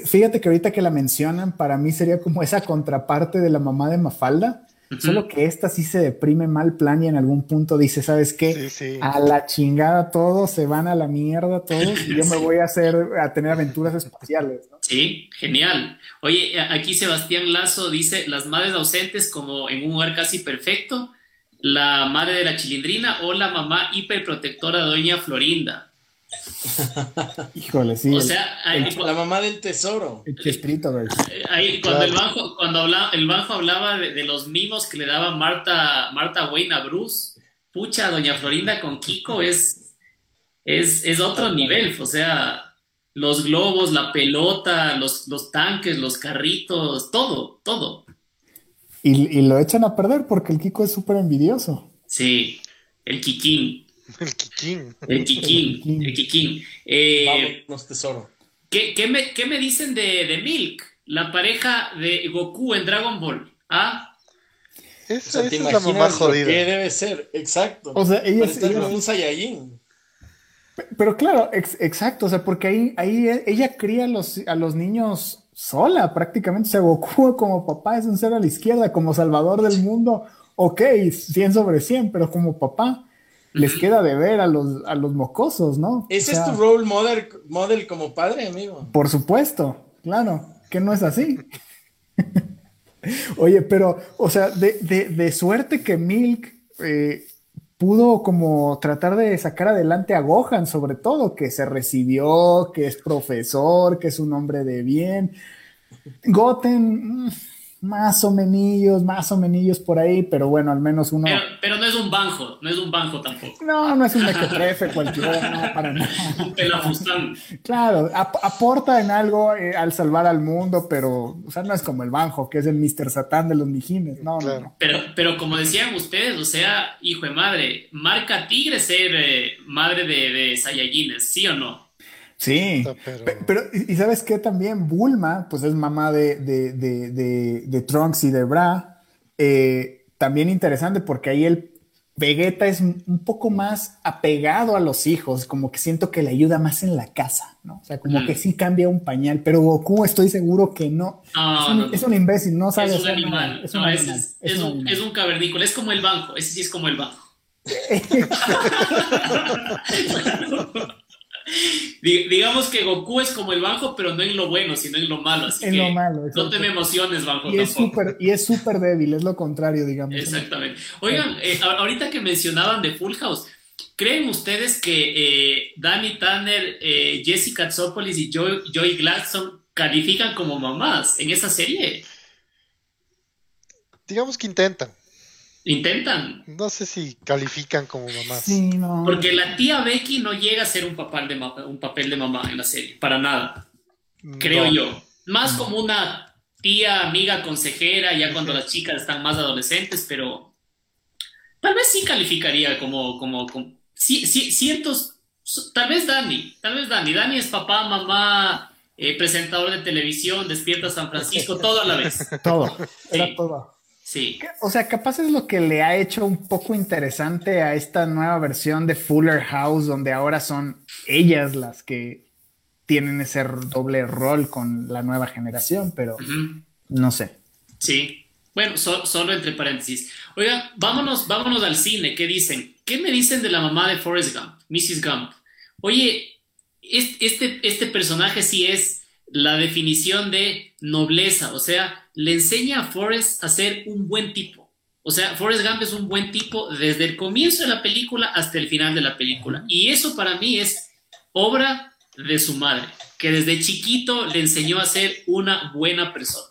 fíjate que ahorita que la mencionan, para mí sería como esa contraparte de la mamá de Mafalda, Solo que esta sí se deprime mal plan y en algún punto dice, ¿sabes qué? A la chingada todos, se van a la mierda todos y yo me [laughs] voy a hacer, a tener aventuras espaciales. Sí, genial. Oye, aquí Sebastián Lazo dice, las madres ausentes como en un hogar casi perfecto, la madre de la chilindrina o la mamá hiperprotectora doña Florinda. [laughs] Híjole, sí. O sea, la mamá del tesoro. El escrito, Ahí, cuando el banjo, cuando hablaba, el banjo hablaba de, los mimos que le daba Marta, Marta Wayne a Bruce, pucha, doña Florinda con Kiko es, es, es otro nivel. O sea, los globos, la pelota, los, los tanques, los carritos, todo, todo. Y, y lo echan a perder porque el Kiko es súper envidioso. Sí, el Kikín. [laughs] El Kikín. El Kikín. El Kikín. Eh, tesoro. ¿qué, qué, me, ¿Qué me dicen de, de, Milk? La pareja de Goku en Dragon Ball. ¿Ah? Esa, es la mamá jodida. ¿Qué debe ser? Exacto. O sea, ella es un Saiyajin. Pero claro, exacto, o sea, porque ahí, ahí ella cría a los, a los niños sola prácticamente. O sea, Goku como papá es un ser a la izquierda, como salvador del mundo, ok, 100 sobre 100, pero como papá les queda de ver a los, a los mocosos, ¿no? ¿Ese es tu role model, model como padre, amigo? Por supuesto, claro, que no es así. [laughs] Oye, pero, o sea, de, de, suerte que Milk eh, pudo como tratar de sacar adelante a Gohan, sobre todo, que se recibió, que es profesor, que es un hombre de bien. Goten, mm, más o menos, más o menos por ahí, pero bueno, al menos uno. Pero, no es un banjo, no es un banjo tampoco. No, no es un mequetrefe cualquiera, no, para nada. Un pelafustán. Claro, aporta en algo eh, al salvar al mundo, pero, o sea, no es como el banjo, que es el Mr. Satán de los mijines, no, no, Pero, pero como decían ustedes, o sea, hijo de madre, marca tigre ser eh, madre de, de Saiyajines, ¿sí o no? Sí, pero... y sabes qué también, Bulma, pues es mamá de, de, de, de, Trunks y de Bra. Eh, también interesante porque ahí el Vegeta es un poco más apegado a los hijos, como que siento que le ayuda más en la casa, ¿no? O sea, como que sí cambia un pañal, pero Goku estoy seguro que no. es, un, imbécil, no sabe. Es un animal. Es un, es, es, un, es un cavernícola, es como el banco, ese sí es como el banco. [laughs] [laughs] [laughs] [laughs] digamos que Goku es como el Banjo, pero no en lo bueno, sino en lo malo. Así en lo malo. No te me emociones, Banjo. Y es súper y es súper débil, es lo contrario, digamos. Exactamente. Oigan, eh, ahorita que mencionaban de Full House, ¿creen ustedes que eh, Danny Tanner, eh, Jessica Tsoukalos y Joy, Joy Gladstone califican como mamás en esa serie? Digamos que intentan. Intentan. No sé si califican como mamás. Porque la tía Becky no llega a ser un papel de, un papel de mamá en la serie, para nada. Creo yo. Más como una tía, amiga, consejera, ya cuando las chicas están más adolescentes, pero, tal vez sí calificaría como, como, sí, sí, cientos, tal vez Dani, tal vez Dani. Dani es papá, mamá, eh, presentador de televisión, despierta San Francisco, todo a la vez. Todo, era todo. Sí. O sea, capaz es lo que le ha hecho un poco interesante a esta nueva versión de Fuller House, donde ahora son ellas las que tienen ese doble rol con la nueva generación, pero no sé. Sí. Bueno, solo entre paréntesis. Oiga, vámonos, vámonos al cine. ¿Qué dicen? ¿Qué me dicen de la mamá de Forrest Gump, Mrs. Gump? Oye, este, este personaje sí es la definición de nobleza, o sea, le enseña a Forrest a ser un buen tipo. O sea, Forrest Gump es un buen tipo desde el comienzo de la película hasta el final de la película. Y eso para mí es obra de su madre, que desde chiquito le enseñó a ser una buena persona.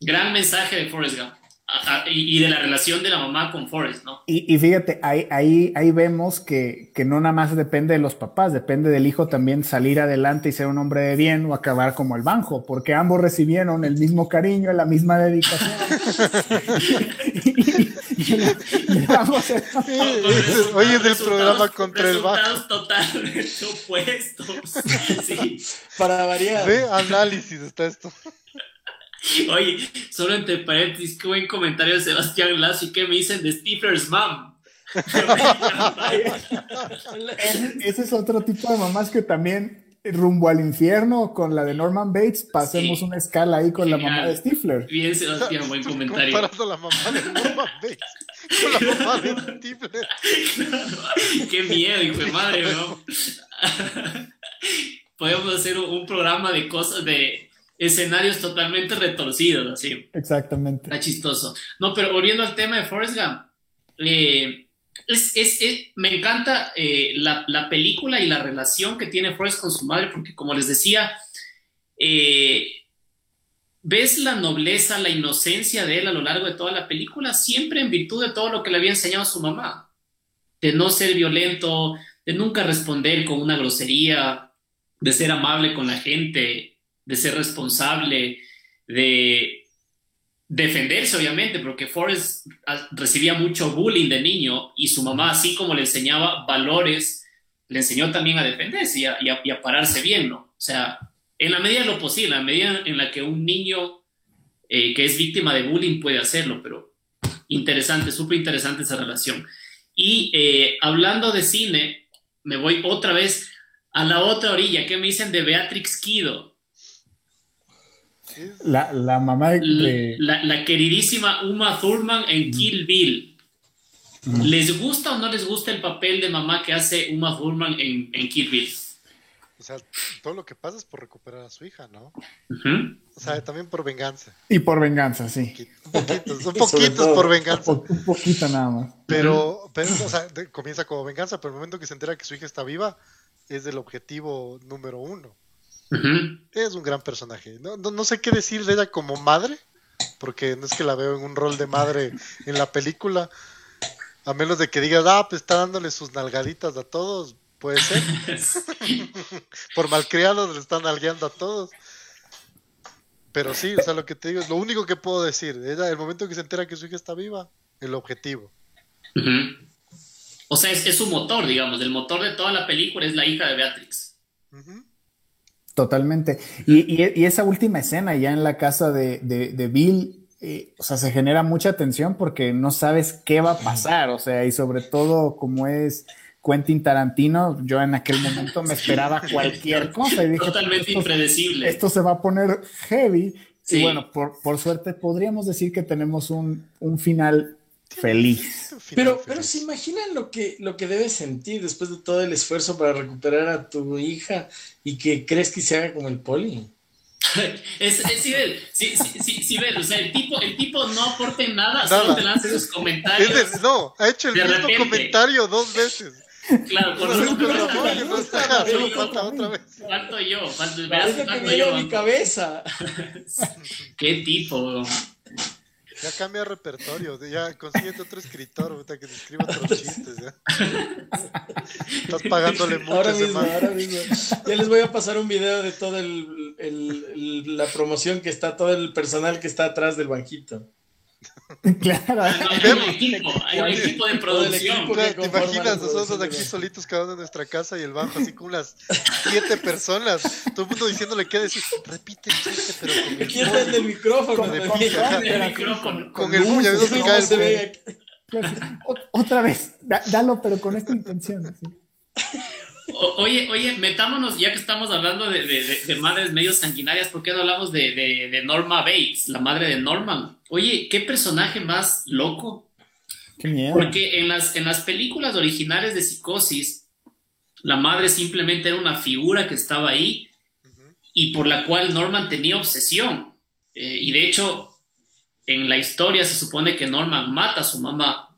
Gran mensaje de Forrest Gump y, de la relación de la mamá con Forrest, ¿no? Y, fíjate, ahí, ahí, ahí vemos que, que, no nada más depende de los papás, depende del hijo también salir adelante y ser un hombre de bien o acabar como el banjo, porque ambos recibieron el mismo cariño, la misma dedicación. Hoy es el programa contra el banjo. totalmente opuestos. Sí. Para variar. De análisis está esto. Oye, solo entre paréntesis, qué buen comentario de Sebastián Lazo y qué me dicen de Stifler's mom. [laughs] ese es otro tipo de mamás que también rumbo al infierno con la de Norman Bates, pasemos una escala ahí con la mamá de Stifler. Bien, Sebastián, buen [laughs] comentario. Comparando la mamá de Norman Bates con la mamá de Stifler. [laughs] Qué miedo, hijo de madre, ¿no? Podemos hacer un programa de cosas de escenarios totalmente retorcidos, así. Exactamente. Está chistoso. No, pero volviendo al tema de Forrest Gump, eh, es, me encanta eh, la, película y la relación que tiene Forrest con su madre, porque como les decía, eh, ves la nobleza, la inocencia de él a lo largo de toda la película, siempre en virtud de todo lo que le había enseñado su mamá, de no ser violento, de nunca responder con una grosería, de ser amable con la gente, de ser responsable, de defenderse, obviamente, porque Forrest recibía mucho bullying de niño y su mamá, así como le enseñaba valores, le enseñó también a defenderse y a, pararse bien, ¿no? O sea, en la medida de lo posible, en la medida en la que un niño eh, que es víctima de bullying puede hacerlo, pero interesante, súper interesante esa relación. Y eh, hablando de cine, me voy otra vez a la otra orilla. ¿Qué me dicen de Beatrix Kido? La, la mamá de... La, queridísima Uma Thurman en Kill Bill. ¿Les gusta o no les gusta el papel de mamá que hace Uma Thurman en, en Kill Bill? O sea, todo lo que pasa es por recuperar a su hija, ¿no? O sea, también por venganza. Y por venganza, sí. Un poquito, un poquito [laughs] por venganza. Un poquito nada más. Pero, pero o sea, comienza como venganza, pero el momento que se entera que su hija está viva es el objetivo número uno. Es un gran personaje. No, no, sé qué decir de ella como madre, porque no es que la veo en un rol de madre [laughs] en la película. A menos de que digas, ah, pues está dándole sus nalgaditas a todos, puede ser. [laughs] Por malcriados le están nalgueando a todos. Pero sí, o sea, lo que te digo es lo único que puedo decir. Ella, el momento que se entera que su hija está viva, el objetivo. O sea, es, su motor, digamos. El motor de toda la película es la hija de Beatrix. Totalmente. Y, esa última escena ya en la casa de, Bill, eh, o sea, se genera mucha tensión porque no sabes qué va a pasar, o sea, y sobre todo como es Quentin Tarantino, yo en aquel momento me esperaba cualquier cosa y dije, totalmente impredecible. Esto se va a poner heavy. Y bueno, por, por, suerte podríamos decir que tenemos un, un final feliz. Pero, pero se imaginan lo que, lo que debes sentir después de todo el esfuerzo para recuperar a tu hija y que crees que se haga como el poli. es, sí, sí, sí, sí, o sea, el tipo, el tipo no aporta nada, solo te lanza sus comentarios. no, ha hecho el mismo comentario dos veces. Claro, por no falta otra vez. Falto yo, falto, falto yo. mi cabeza. Qué tipo, ya cambia repertorio, ya consíguete otro escritor que te escriba otros chistes. ¿ya? Estás pagándole mucho. Ahora mismo, ahora mismo. Ya les voy a pasar un video de toda el, la promoción que está, todo el personal que está atrás del banquito. [laughs] Claro. hay un equipo, hay un equipo de producción. ¿Te imaginas nosotros aquí solitos cada uno en nuestra casa y el bajo así con unas [laughs] siete personas? Todo el mundo diciéndole qué decir. Repite el chiste, pero con el ¿Quién del micrófono? Con el micrófono. Con el cae el Otra vez, dalo, pero con esta intención. Oye, oye, metámonos, ya que estamos hablando de, madres medio sanguinarias, ¿por qué no hablamos de, Norma Bates, la madre de Norman? Oye, qué personaje más loco. Qué miedo. Porque en las, en las películas originales de Psicosis, la madre simplemente era una figura que estaba ahí y por la cual Norman tenía obsesión. Eh, y de hecho, en la historia se supone que Norman mata a su mamá.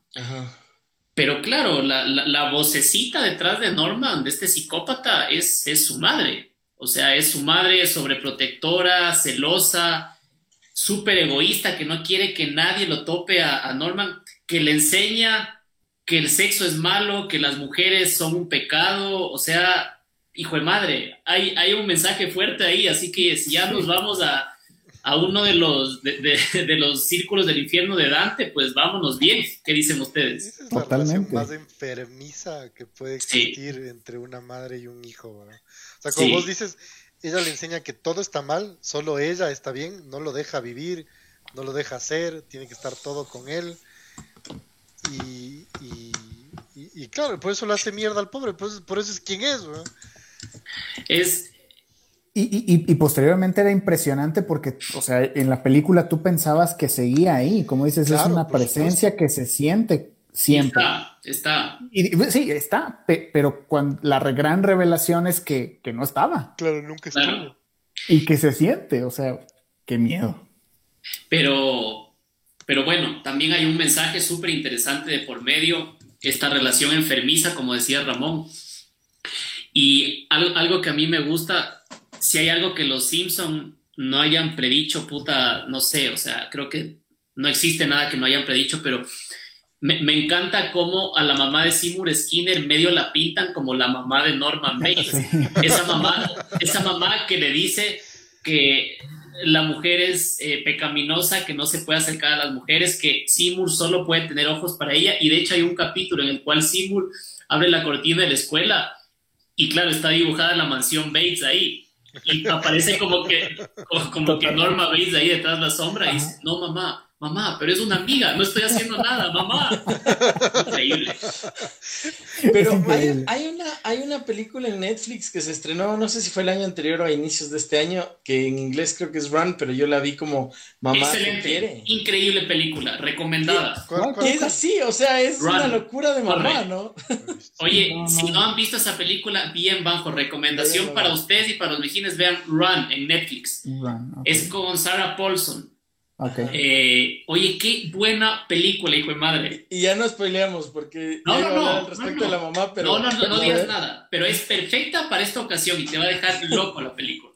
Pero claro, la, vocecita detrás de Norman, de este psicópata, es, es su madre. O sea, es su madre sobreprotectora, celosa, súper egoísta, que no quiere que nadie lo tope a, Norman, que le enseña que el sexo es malo, que las mujeres son un pecado. O sea, hijo de madre, hay, hay un mensaje fuerte ahí, así que si ya nos vamos a, a uno de los, [laughs] de, los círculos del infierno de Dante, pues vámonos bien. ¿Qué dicen ustedes? Esa es la relación más enfermiza que puede existir entre una madre y un hijo. O sea, como vos dices, ella le enseña que todo está mal, solo ella está bien, no lo deja vivir, no lo deja hacer, tiene que estar todo con él. Y, y, claro, por eso le hace mierda al pobre, por eso, por eso es quien es. Es, y, posteriormente era impresionante porque, o sea, en la película tú pensabas que seguía ahí, como dices, es una presencia que se siente siempre. Está, está. Y, sí, está, pero cuando la gran revelación es que, no estaba. Claro, nunca estuvo. Y que se siente, o sea, qué miedo. Pero, pero bueno, también hay un mensaje súper interesante de por medio, esta relación enfermiza, como decía Ramón. Y algo, algo que a mí me gusta si hay algo que los Simpson no hayan predicho, puta, no sé, o sea, creo que no existe nada que no hayan predicho, pero me, encanta cómo a la mamá de Seymour Skinner medio la pintan como la mamá de Norman Bates. [laughs] Esa mamá, esa mamá que le dice que la mujer es eh, pecaminosa, que no se puede acercar a las mujeres, que Seymour solo puede tener ojos para ella, y de hecho hay un capítulo en el cual Seymour abre la cortina de la escuela y claro, está dibujada la mansión Bates ahí y aparece como que, como, que Norma veis ahí detrás de la sombra y dice, no mamá, mamá, pero es una amiga, no estoy haciendo nada, mamá. Increíble. Pero hay, una, hay una película en Netflix que se estrenó, no sé si fue el año anterior o a inicios de este año, que en inglés creo que es Run, pero yo la vi como Mamá Excelente, increíble película, recomendada. Que es así, o sea, es una locura de mamá, ¿no? [laughs] Oye, si no han visto esa película, bien bajo, recomendación para ustedes y para los vecinos, vean Run en Netflix. Es con Sarah Paulson. Eh, oye, qué buena película, hijo de madre. Y ya no spoileamos porque no, no, no, respecto de la mamá, pero. No, no, no, digas nada. Pero es perfecta para esta ocasión y te va a dejar loco la película.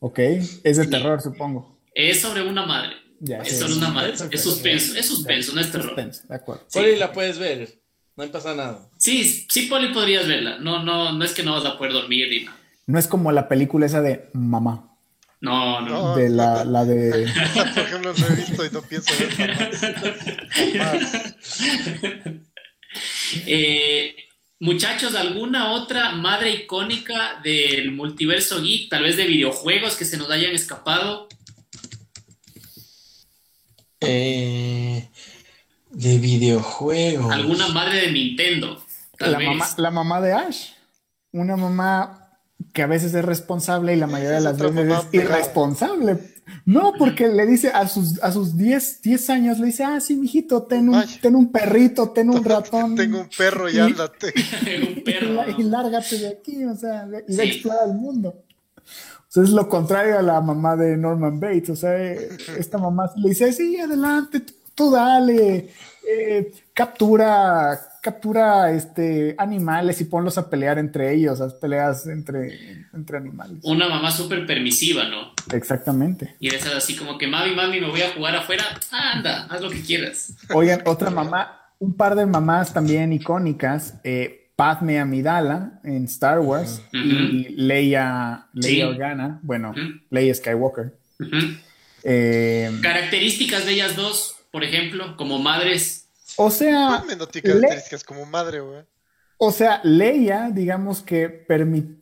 Ok, es de terror, supongo. Es sobre una madre. es sobre una madre. Es suspenso, es suspenso, no es terror. de acuerdo. Poli la puedes ver. No pasa nada. Sí, sí, Poli podrías verla. No, no, no es que no vas a poder dormir ni nada. No es como la película esa de mamá. No, no. De la, la de. [laughs] Por ejemplo, no he visto y no pienso ver [laughs] eh, muchachos, ¿alguna otra madre icónica del multiverso geek? Tal vez de videojuegos que se nos hayan escapado. Eh, de videojuegos. ¿Alguna madre de Nintendo? la, Mamá, la mamá de Ash. Una mamá que a veces es responsable y la mayoría de las veces es irresponsable. No, porque le dice a sus, a sus 10, 10 años, le dice, ah, sí, mijito, ten un, ten un perrito, ten un [laughs] ratón. Tengo un perro y, ándate. un [laughs] perro. Y, lárgate de aquí, o sea, y sí. explora el mundo. O sea, es lo contrario a la mamá de Norman Bates. O sea, esta mamá le dice, sí, adelante, tú, dale, eh, captura captura este, animales y ponlos a pelear entre ellos, haz peleas entre, entre animales. Una mamá súper permisiva, ¿no? Exactamente. Y esas así como que, mami, mami, me voy a jugar afuera, anda, haz lo que quieras. Oigan, otra mamá, un par de mamás también icónicas, eh, Padme Amidala en Star Wars y Leia, Leia Organa, bueno, Leia Skywalker. Eh, Características de ellas dos, por ejemplo, como madres. O sea, Padme no tiene características como madre, güey. o sea, Leia, digamos que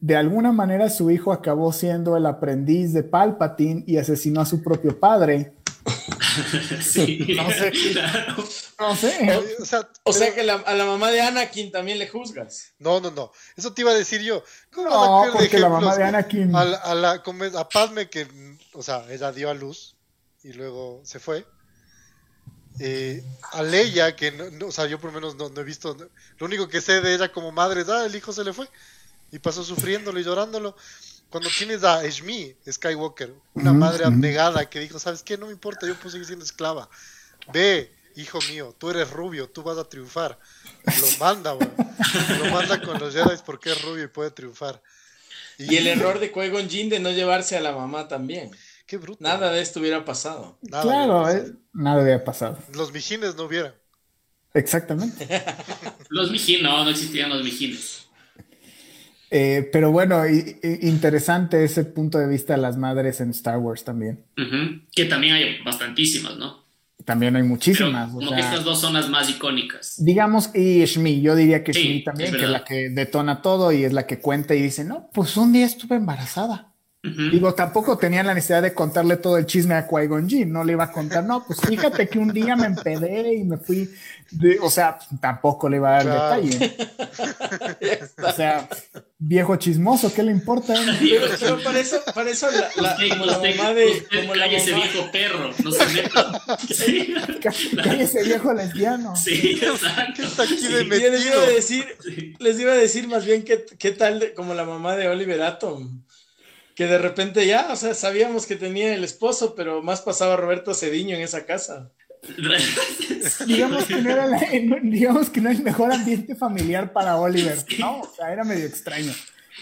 de alguna manera su hijo acabó siendo el aprendiz de Palpatine y asesinó a su propio padre. [laughs] sí, [laughs] No sé. [laughs] claro. No sé. O sea, O sea pero- que la- a la mamá de Anakin también le juzgas. No, no, no. Eso te iba a decir yo. ¿Cómo No, a porque la mamá de Anakin- A, la- a, la, a Padme que, o sea, ella dio a luz y luego se fue. Eh, a Leia, que, no, no, o sea, yo por lo menos no, no he visto. Lo único que sé de ella como madre es, ah, el hijo se le fue. Y pasó sufriéndolo y llorándolo. Cuando tienes a Shmi Skywalker, una madre abnegada que dijo, ¿sabes qué? No me importa, yo puedo seguir siendo esclava. Ve, hijo mío, tú eres rubio, tú vas a triunfar. Lo manda. Lo manda con los Jedi porque es rubio y puede triunfar. Y el error de Qui-Gon Jinn de no llevarse a la mamá también. Qué bruto. Nada de esto hubiera pasado. Nada claro, hubiera eh, nada había pasado. Los mijines no hubieran. Exactamente. [laughs] Los mijines, no, no existían los mijines. Eh, pero bueno, interesante ese punto de vista de las madres en Star Wars también. Que también hay bastantísimas, ¿no? También hay Pero muchísimas. o como sea, que estas dos son las más icónicas. Digamos, y Shmi, yo diría que Sí, Shmi también, es que es la que detona todo y es la que cuenta y dice, no, pues un día estuve embarazada. Ujú. Digo, tampoco tenían la necesidad de contarle todo el chisme a Qui-Gon Jinn, no le iba a contar, no, pues fíjate que un día me empedé y me fui, de- o sea, tampoco le iba a dar Claro. detalle. [laughs] O sea, viejo chismoso, ¿qué le importa? Pero, pero para eso, para eso la, la- como la usted- mamá de. usted Como la mamá, viejo perro, no se meta. [laughs] Sí, Cállese, viejo lesbiano. sí, [laughs] exacto. ¿Qué está aquí de Sí. yo les iba a decir, Sí. les iba a decir más bien que qué tal de- como la mamá de Oliver Atom. Que de repente ya, o sea, sabíamos que tenía el esposo, pero más pasaba Roberto Cediño en esa casa. [laughs] Digamos que no era, la- digamos que no era el mejor ambiente familiar para Oliver, ¿no? O sea, era medio extraño.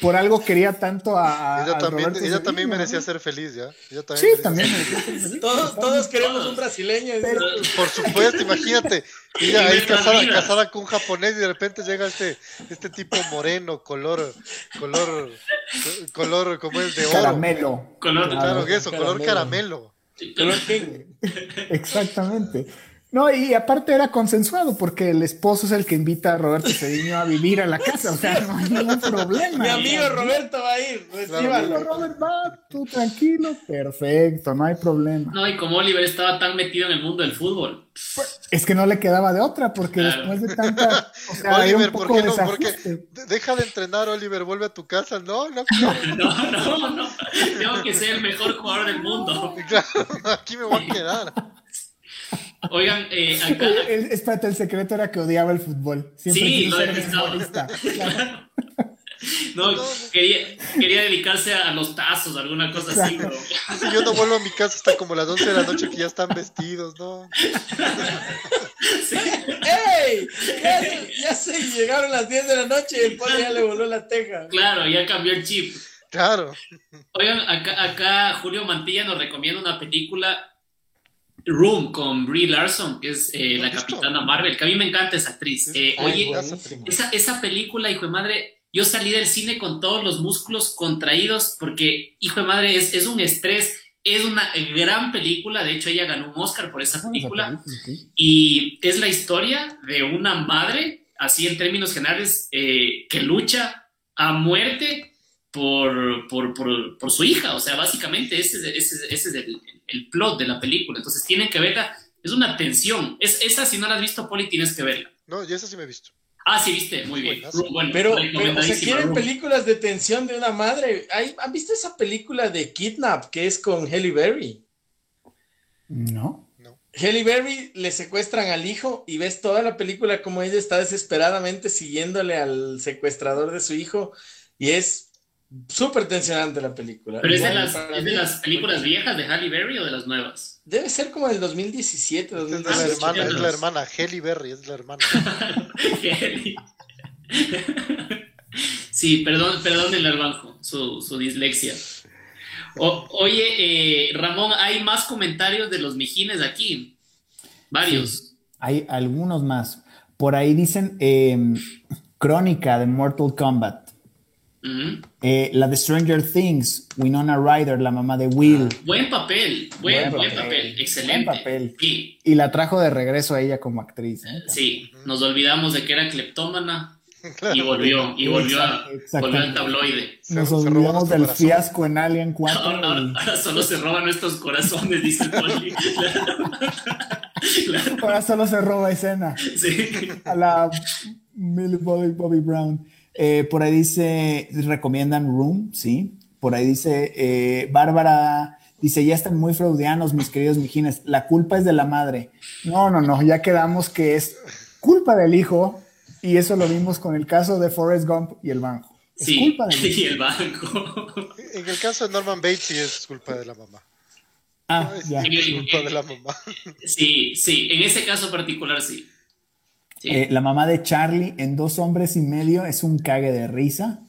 Por algo quería tanto a, a- Ella también, Roberto ella también Cedillo, merecía ¿no? ser feliz, ¿ya? Ella también Sí, merecía también ser merecía ser feliz. Todos, todos queremos un brasileño. Pero- Por supuesto, imagínate. Ella ahí casada, casada con un japonés y de repente llega este, este tipo moreno, color, color, color, como es de oro. Caramelo. Color- Claro que eso, color Caramelo. caramelo. Color king. Exactamente. No, y aparte era consensuado porque el esposo es el que invita a Roberto Cedillo a vivir a la casa, o sea, no hay ningún [laughs] problema. Mi amigo Roberto va a ir, Tranquilo, recíbalo. Robert, va, tú tranquilo, perfecto, no hay problema. No, y como Oliver estaba tan metido en el mundo del fútbol. Es que no le quedaba de otra, porque Claro. después de tanta, o [laughs] sea, hay un Oliver, ¿por qué no? Porque deja de entrenar, Oliver, vuelve a tu casa. No, [laughs] no, No, no, no. Tengo que ser el mejor jugador del mundo. claro, aquí me voy a quedar. Oigan, eh, acá. El- [laughs] el- espérate, el secreto era que odiaba el fútbol. Siempre Sí, lo detestaba. [laughs] Claro. No, quería, quería dedicarse a los tazos, alguna cosa así, pero. Dice, yo no vuelvo a mi casa hasta como las 11 de la noche que ya están vestidos, ¿no? Sí. ¡Ey! Ya ya se llegaron las 10 de la noche y el poli ya le voló la teja. Claro, ya cambió el chip. Claro. Oigan, acá, acá Julio Mantilla nos recomienda una película Room con Brie Larson, que es eh, ¿No la visto? capitana Marvel, que a mí me encanta esa actriz. Eh, Ay, oye, esa, esa película, hijo de madre, yo salí del cine con todos los músculos contraídos porque, hijo de madre, es, es un estrés. Es una gran película, de hecho ella ganó un Oscar por esa película y es la historia de una madre, así en términos generales, eh, que lucha a muerte por, por, por, por su hija. O sea, básicamente ese, es- ese, es- ese es el, el plot de la película. Entonces tienen que verla. Es una tensión. Es, esa, si no la has visto, Poli, tienes que verla. No, y eso sí me he visto. Ah, sí, viste. Muy bien. Bueno, Pero, pero o sea, recomendadísima, quieren Room. películas de tensión de una madre. ¿Hay- ¿Han visto esa película de Kidnap que es con Halle Berry? No. Halle Berry le secuestran al hijo y ves toda la película como ella está desesperadamente siguiéndole al secuestrador de su hijo y es súper tensionante la película. Pero es de, las, para es de mí, las películas viejas de Halle Berry o de las nuevas? Debe ser como del 2017, Es la 2018. hermana, es la hermana, Halle Berry, es la hermana. [laughs] sí, perdón, perdón el Arbanjo, su, su dislexia. O- oye, eh, Ramón, hay más comentarios de los mijines aquí. Varios. Hay algunos más. Por ahí dicen eh, Crónica de Mortal Kombat. Eh, la de Stranger Things, Winona Ryder, la mamá de Will. Ah, buen papel, buen, papel, excelente. Buen papel. Y la trajo de regreso a ella como actriz. ¿eh? Sí, nos olvidamos de que era cleptómana [laughs] y volvió, y volvió, a, volvió al tabloide. Nos olvidamos del fiasco en Alien [laughs] 4. Ahora, solo se roban nuestros corazones, dice Poli. Ahora solo se roba escena. Sí. A la Millie Bobby Brown. Eh, por ahí dice, recomiendan Room, ¿sí? Por ahí dice, eh, Bárbara dice, ya están muy freudianos, mis queridos mijines, la culpa es de la madre. No, no, no, ya quedamos que es culpa del hijo y eso lo vimos con el caso de Forrest Gump y el banco. Es sí, culpa del [laughs] hijo. y el banco. En el caso de Norman Bates sí es culpa de la mamá. Ah, ya. Es culpa de la mamá. Sí, sí, en ese caso particular sí. Eh, la mamá de Charlie en Dos Hombres y Medio es un cague de risa.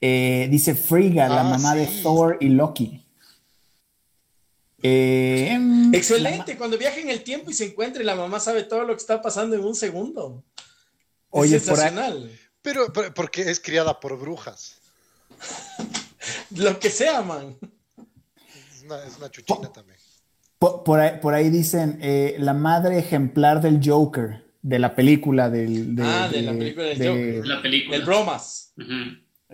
Eh, dice Frigga, la ah, mamá de Thor y Loki. Eh, em, Excelente, cuando viaja en el tiempo y se encuentra y la mamá sabe todo lo que está pasando en un segundo. Oye, es sensacional. pero, porque es criada por brujas. lo que sea, man. Es una, chuchina también. Por, ahí, dicen la madre ejemplar del Joker de la película del... ah, de, la película del Joker. La película. Del Bromas.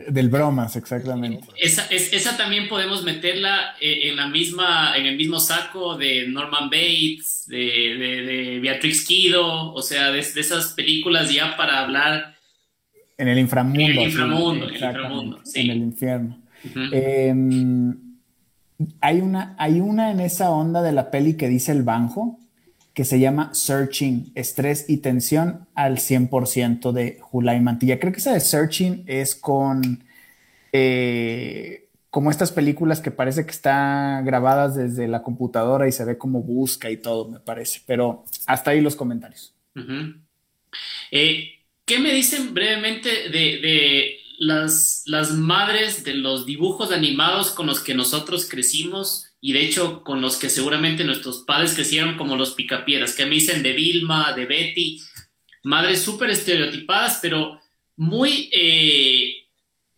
Del Bromas, exactamente. Esa, esa también podemos meterla eh, en la misma, en el mismo saco de Norman Bates, de, de, Beatrix Kido, o sea, de, esas películas ya para hablar... En el inframundo. En el inframundo, en el, inframundo, en el infierno. Em, hay, una, hay una en esa onda de la peli que dice el banjo, que se llama Searching, estrés y tensión al 100% de Julay Mantilla. Creo que esa de Searching es con eh, como estas películas que parece que están grabadas desde la computadora y se ve como busca y todo, me parece. Pero hasta ahí los comentarios. Eh, ¿Qué me dicen brevemente de, de las, las madres de los dibujos animados con los que nosotros crecimos? Y de hecho con los que seguramente nuestros padres crecieron como los picapiedras, que me dicen de Vilma, de Betty, madres súper estereotipadas, pero muy eh,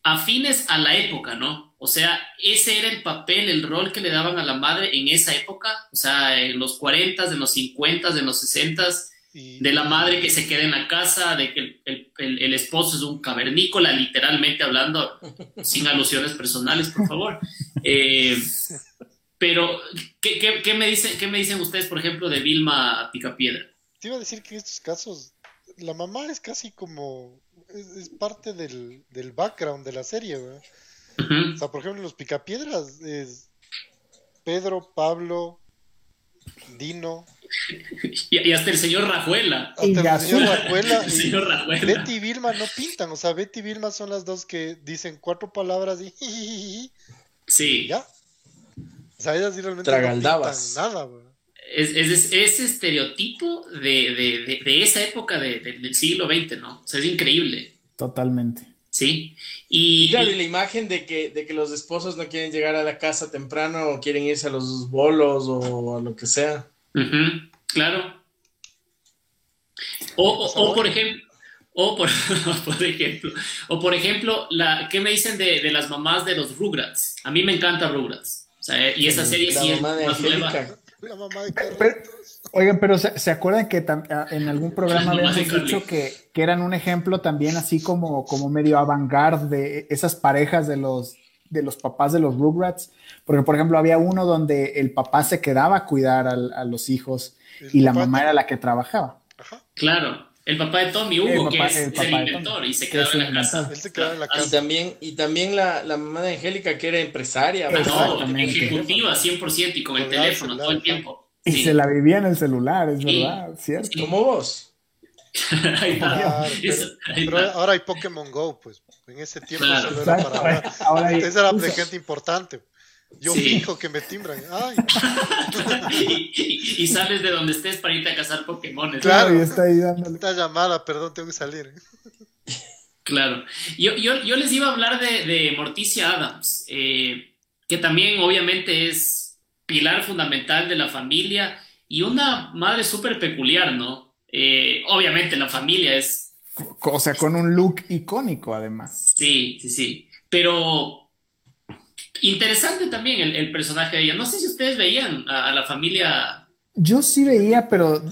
afines a la época, ¿no? O sea, ese era el papel, el rol que le daban a la madre en esa época, o sea, en los 40, en los 50, en los 60, de la madre que se queda en la casa, de que el, esposo es un cavernícola, literalmente hablando, sin alusiones personales, por favor. [laughs] Eh, pero, ¿qué, me dicen, ¿qué me dicen ustedes, por ejemplo, de Vilma Picapiedra? Te iba a decir que en estos casos, la mamá es casi como. Es, parte del, background de la serie, ¿verdad? O sea, por ejemplo, los Picapiedras es Pedro, Pablo, Dino. [laughs] Y, hasta el señor Rajuela. Hasta el señor Rajuela. [laughs] y Betty y Vilma no pintan. O sea, Betty y Vilma son las dos que dicen cuatro palabras y. [laughs] Sí. Ya. O sea, ellas realmente Tragaldabas. no nada, Es, es, ese estereotipo de, esa época del siglo XX, ¿no? O sea, es increíble. Totalmente. Sí. Y, claro, y la imagen de que, de que los esposos no quieren llegar a la casa temprano o quieren irse a los bolos o a lo que sea. claro. O, por ejemplo, o [laughs] por, ejemplo, o por ejemplo, la, ¿qué me dicen de, de, las mamás de los Rugrats? A mí me encanta Rugrats y esa serie sí es más nueva. oigan, pero ¿se, acuerdan que en algún programa habíamos dicho que, eran un ejemplo también así como, como medio avant de esas parejas de los, de los papás de los Rugrats? Porque, por ejemplo, había uno donde el papá se quedaba a cuidar a, los hijos y la mamá era la que trabajaba. Claro. El papá de Tommy, Hugo, que es el, inventor y se quedaba en la casa. Y también, y también la, la mamá de Angélica, que era empresaria. No, ejecutiva, 100% y con el teléfono todo el tiempo. Y se la vivía en el celular, es verdad, ¿cierto? Como vos. [laughs] pero, ahora hay Pokémon Go, pues. En ese tiempo eso era para. [laughs] Ahora Esa era de gente importante. Yo fijo que me timbran. Ay. [laughs] y, sales de donde estés para irte a cazar Pokémon. Claro, y está ahí dándole. Esta llamada, perdón, tengo que salir. Claro. Yo, yo, yo les iba a hablar de, de Morticia Adams, eh, que también obviamente es pilar fundamental de la familia y una madre súper peculiar, ¿no? Eh, obviamente la familia es... O sea, con un look icónico además. Sí, sí, sí pero interesante también el, personaje de ella. No sé si ustedes veían a, la familia. Yo sí veía, pero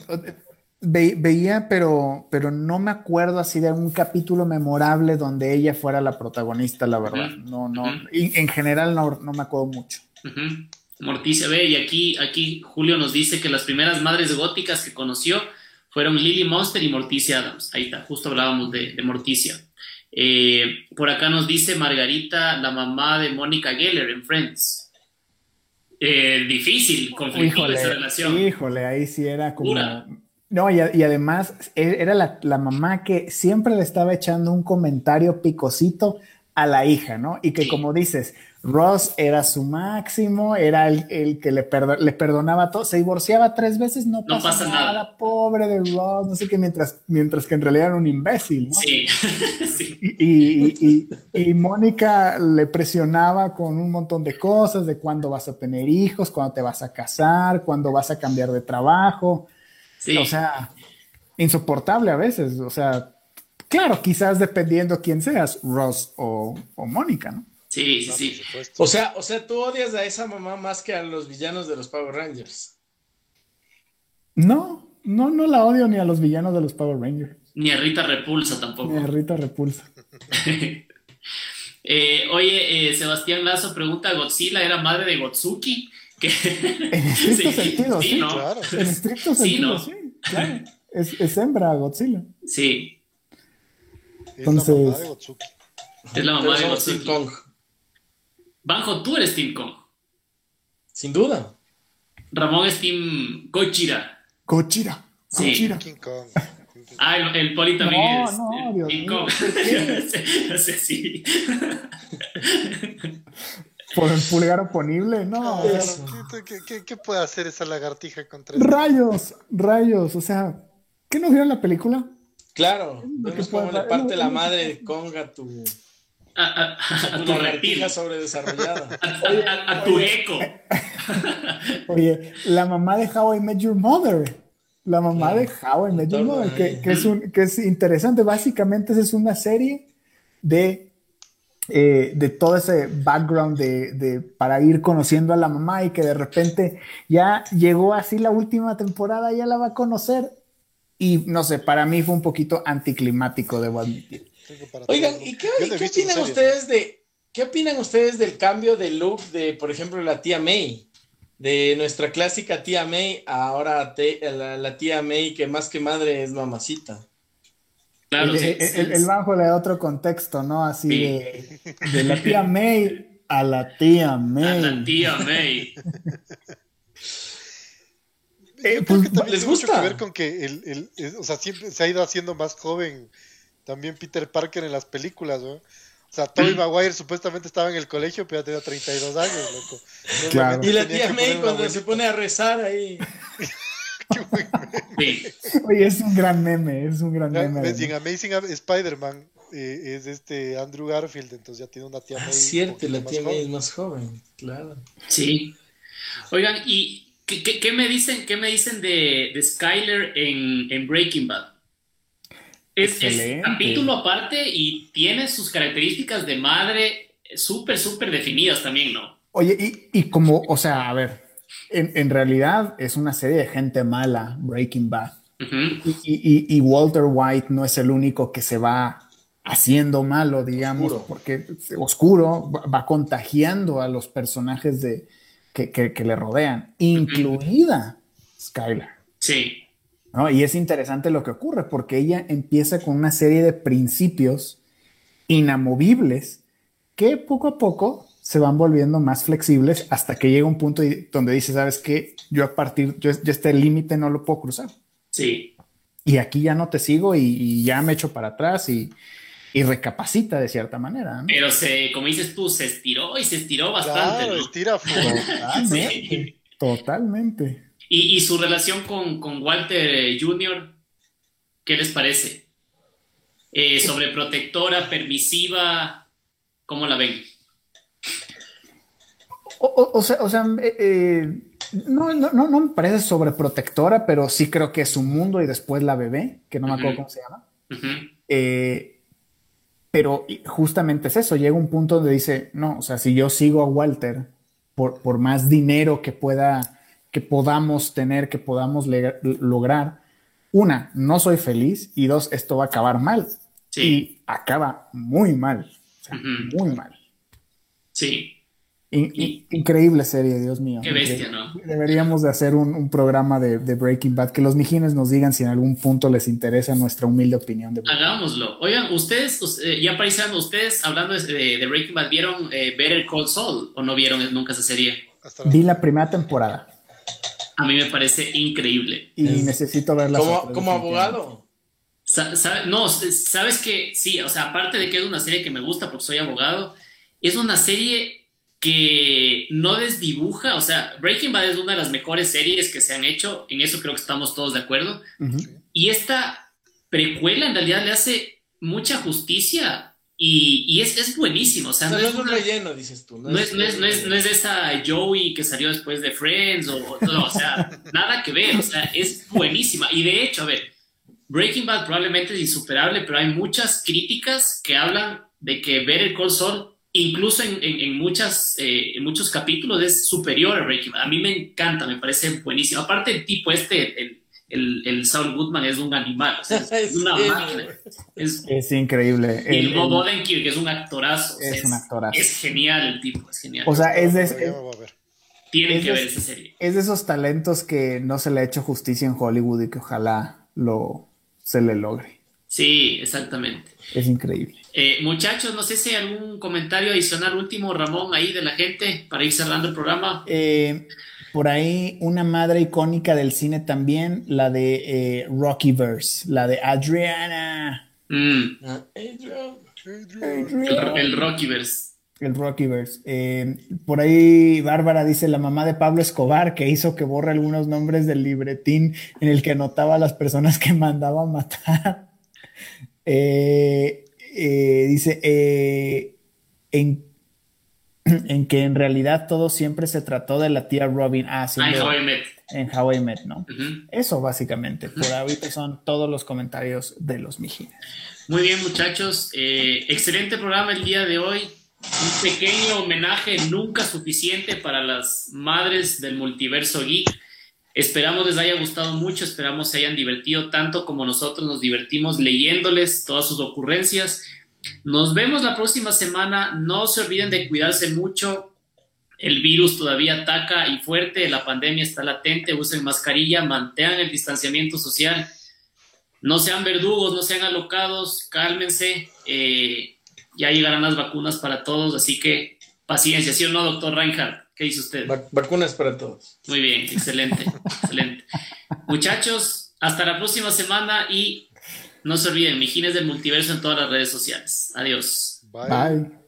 veía, pero, pero no me acuerdo así de un capítulo memorable donde ella fuera la protagonista, la verdad. No, no. en general no, no, me acuerdo mucho. Morticia, ve, y aquí, aquí Julio nos dice que las primeras madres góticas que conoció fueron Lily Monster y Morticia Adams. Ahí está, justo hablábamos de, Morticia. Eh, por acá nos dice Margarita, la mamá de Mónica Geller en Friends. Eh, difícil, conflictiva esa relación. Híjole, ahí sí era como. No, y, además e, era la, la, mamá que siempre le estaba echando un comentario picosito a la hija, ¿no? Y que como dices, Ross era su máximo, era el, que le, le, perdonaba todo, se divorciaba tres veces, no, pasa, nada, pobre de Ross, no sé qué, mientras, mientras que en realidad era un imbécil, ¿no? Sí, [laughs] Y, y, Mónica le presionaba con un montón de cosas, de cuándo vas a tener hijos, cuándo te vas a casar, cuándo vas a cambiar de trabajo. Sí. O sea, insoportable a veces, o sea, claro, quizás dependiendo quién seas, Ross o, o Mónica, ¿no? Sí, sí, sí. O sea, o sea, tú odias a esa mamá más que a los villanos de los Power Rangers. No, no, no la odio ni a los villanos de los Power Rangers. Ni a Rita Repulsa tampoco. Ni a Rita Repulsa. [laughs] Eh, oye, eh, Sebastián Lazo pregunta, ¿Godzilla era madre de Gotsuki? [laughs] En estricto [laughs] sentido, sí. Claro. En estricto sentido, sí, claro. Es, es, hembra Godzilla. Sí. Entonces... Es la mamá de Gotsuki. Es la mamá de Gotsuki. Banjo, tú eres Team Kong. Sin duda. Ramón es Team Gojira. Gojira. Sí. King Kong. Ah, el, Poli también no, es no, Dios King Kong. [laughs] no sé, sí. Por el pulgar oponible, no. ¿Qué, qué, puede hacer esa lagartija contra Rayos, rayos, o sea, ¿qué no vieron la película? Claro, vemos cómo le parte la madre de Kong a tu a, tu reptil. sobredesarrollada. [laughs] A, tu eco. [laughs] Oye, la mamá de How I Met Your Mother. La mamá de How I Met Your Mother, que, que, es un, que es interesante. Básicamente, es una serie de, eh, de todo ese background de, de, para ir conociendo a la mamá y que de repente ya llegó así la última temporada, ya la va a conocer. Y no sé, para mí fue un poquito anticlimático, debo admitir. Oigan, ¿y qué, opinan ustedes de qué opinan ustedes del cambio de look de, por ejemplo, la tía May? De nuestra clásica tía May, ahora la, tía May que más que madre es mamacita. Claro, el, bajo le da otro contexto, ¿no? Así de, de, la tía May a la tía May. A la tía May. [laughs] Eh, pues, ¿Les gusta? Mucho que ver con que el, o sea, siempre se ha ido haciendo más joven también Peter Parker en las películas, ¿no? O sea, Tobey Maguire supuestamente estaba en el colegio, pero ya tenía 32 años, loco. Claro. Y la tía May cuando se pone a rezar ahí. [laughs] Oye, es un gran meme, es un gran meme. En Amazing Spider-Man eh, es este Andrew Garfield, entonces ya tiene una tía May. cierto, la tía May es más joven, claro. Sí. Oigan, ¿y qué, qué, me dicen, qué me dicen de, de Skyler en, en Breaking Bad? Es, es, capítulo aparte y tiene sus características de madre súper, súper definidas también, ¿no? Oye, y, como, o sea, a ver, en, realidad es una serie de gente mala, Breaking Bad. y, Walter White no es el único que se va haciendo malo, digamos, porque oscuro va, contagiando a los personajes de, que, le rodean, incluida Skylar. Sí. Y es interesante lo que ocurre porque ella empieza con una serie de principios inamovibles que poco a poco se van volviendo más flexibles hasta que llega un punto donde dice, ¿sabes qué? Yo a partir, yo, este límite no lo puedo cruzar. Sí. Y aquí ya no te sigo y, ya me echo para atrás y, recapacita de cierta manera. Pero se, como dices tú, se estiró y se estiró bastante. Claro, estira Totalmente. [laughs] Totalmente. Y, su relación con, Walter eh, Jr., ¿qué les parece? Eh, sobreprotectora, permisiva, ¿cómo la ven? O, sea, o sea eh, no, no, me parece sobreprotectora, pero sí creo que es su mundo y después la bebé, que no me acuerdo cómo se llama. Pero justamente es eso, llega un punto donde dice, no, o sea, si yo sigo a Walter por, por más dinero que pueda, que podamos tener, que podamos lograr, una, no soy feliz y dos, esto va a acabar mal. Y acaba muy mal, o sea, muy mal. Sí, increíble serie, Dios mío. Qué bestia, ¿no? Deberíamos de hacer un, programa de, Breaking Bad, que los mijines nos digan si en algún punto les interesa nuestra humilde opinión de Hagámoslo. Oigan, ustedes, eh, ya parecían ustedes hablando de, Breaking Bad, ¿vieron eh, Better Call Saul o no vieron nunca esa serie? Vi la primera temporada. A mí me parece increíble. Y necesito verla. Como, como abogado. no, sabes que sí, o sea, aparte de que es una serie que me gusta porque soy abogado, es una serie que no desdibuja, o sea, Breaking Bad es una de las mejores series que se han hecho, en eso creo que estamos todos de acuerdo, y esta precuela en realidad le hace mucha justicia y, es, es, buenísimo, o sea, no, es, un relleno, dices tú. No, es, no, es, no, es, esa Joey que salió después de Friends, o, o sea, [laughs] nada que ver, o sea, es buenísima, y de hecho, a ver, Breaking Bad probablemente es insuperable, pero hay muchas críticas que hablan de que ver el Call Saul incluso en, muchas, eh, muchos capítulos es superior a Breaking Bad. A mí me encanta, me parece buenísimo. Aparte, el tipo este, el, el, el Saul Goodman es un animal, es, [laughs] una máquina. Es, increíble. Y Bob Odenkirk que es un actorazo. Es, un actorazo. Es genial el tipo, es genial. O sea, es de... Tienen que ver esa serie. Es de esos talentos que no se le ha hecho justicia en Hollywood y que ojalá lo se le logre. Sí, exactamente. Es increíble. Eh, muchachos, no sé si hay algún comentario adicional último, Ramón, ahí de la gente para ir cerrando el programa. Eh, por ahí una madre icónica del cine también, la de eh, Rockyverse, la de Adriana. Mm. Ah, el, Rockyverse. El Rockyverse. por ahí Bárbara dice la mamá de Pablo Escobar que hizo que borre algunos nombres del libretín en el que anotaba a las personas que mandaba a matar. [laughs] Eh, eh, dice, eh, en, [clears throat] en, que en realidad todo siempre se trató de la tía Robin. Ah, ah en How I Met. En How I Met, ¿no? Eso básicamente. Por ahorita son todos los comentarios de los mijines. Muy bien, muchachos. Eh, excelente programa el día de hoy. Un pequeño homenaje nunca suficiente para las madres del multiverso geek. Esperamos les haya gustado mucho, esperamos se hayan divertido tanto como nosotros nos divertimos leyéndoles todas sus ocurrencias. Nos vemos la próxima semana. No se olviden de cuidarse mucho. El virus todavía ataca y fuerte, la pandemia está latente, usen mascarilla, mantengan el distanciamiento social. No sean verdugos, no sean alocados, cálmense. Eh, ya llegarán las vacunas para todos, así que paciencia, ¿sí o no, doctor Reinhardt? ¿Qué dice usted? vacunas para todos. Muy bien, excelente, excelente. Muchachos, hasta la próxima semana y no se olviden, Mijines del Multiverso en todas las redes sociales. Adiós. Bye.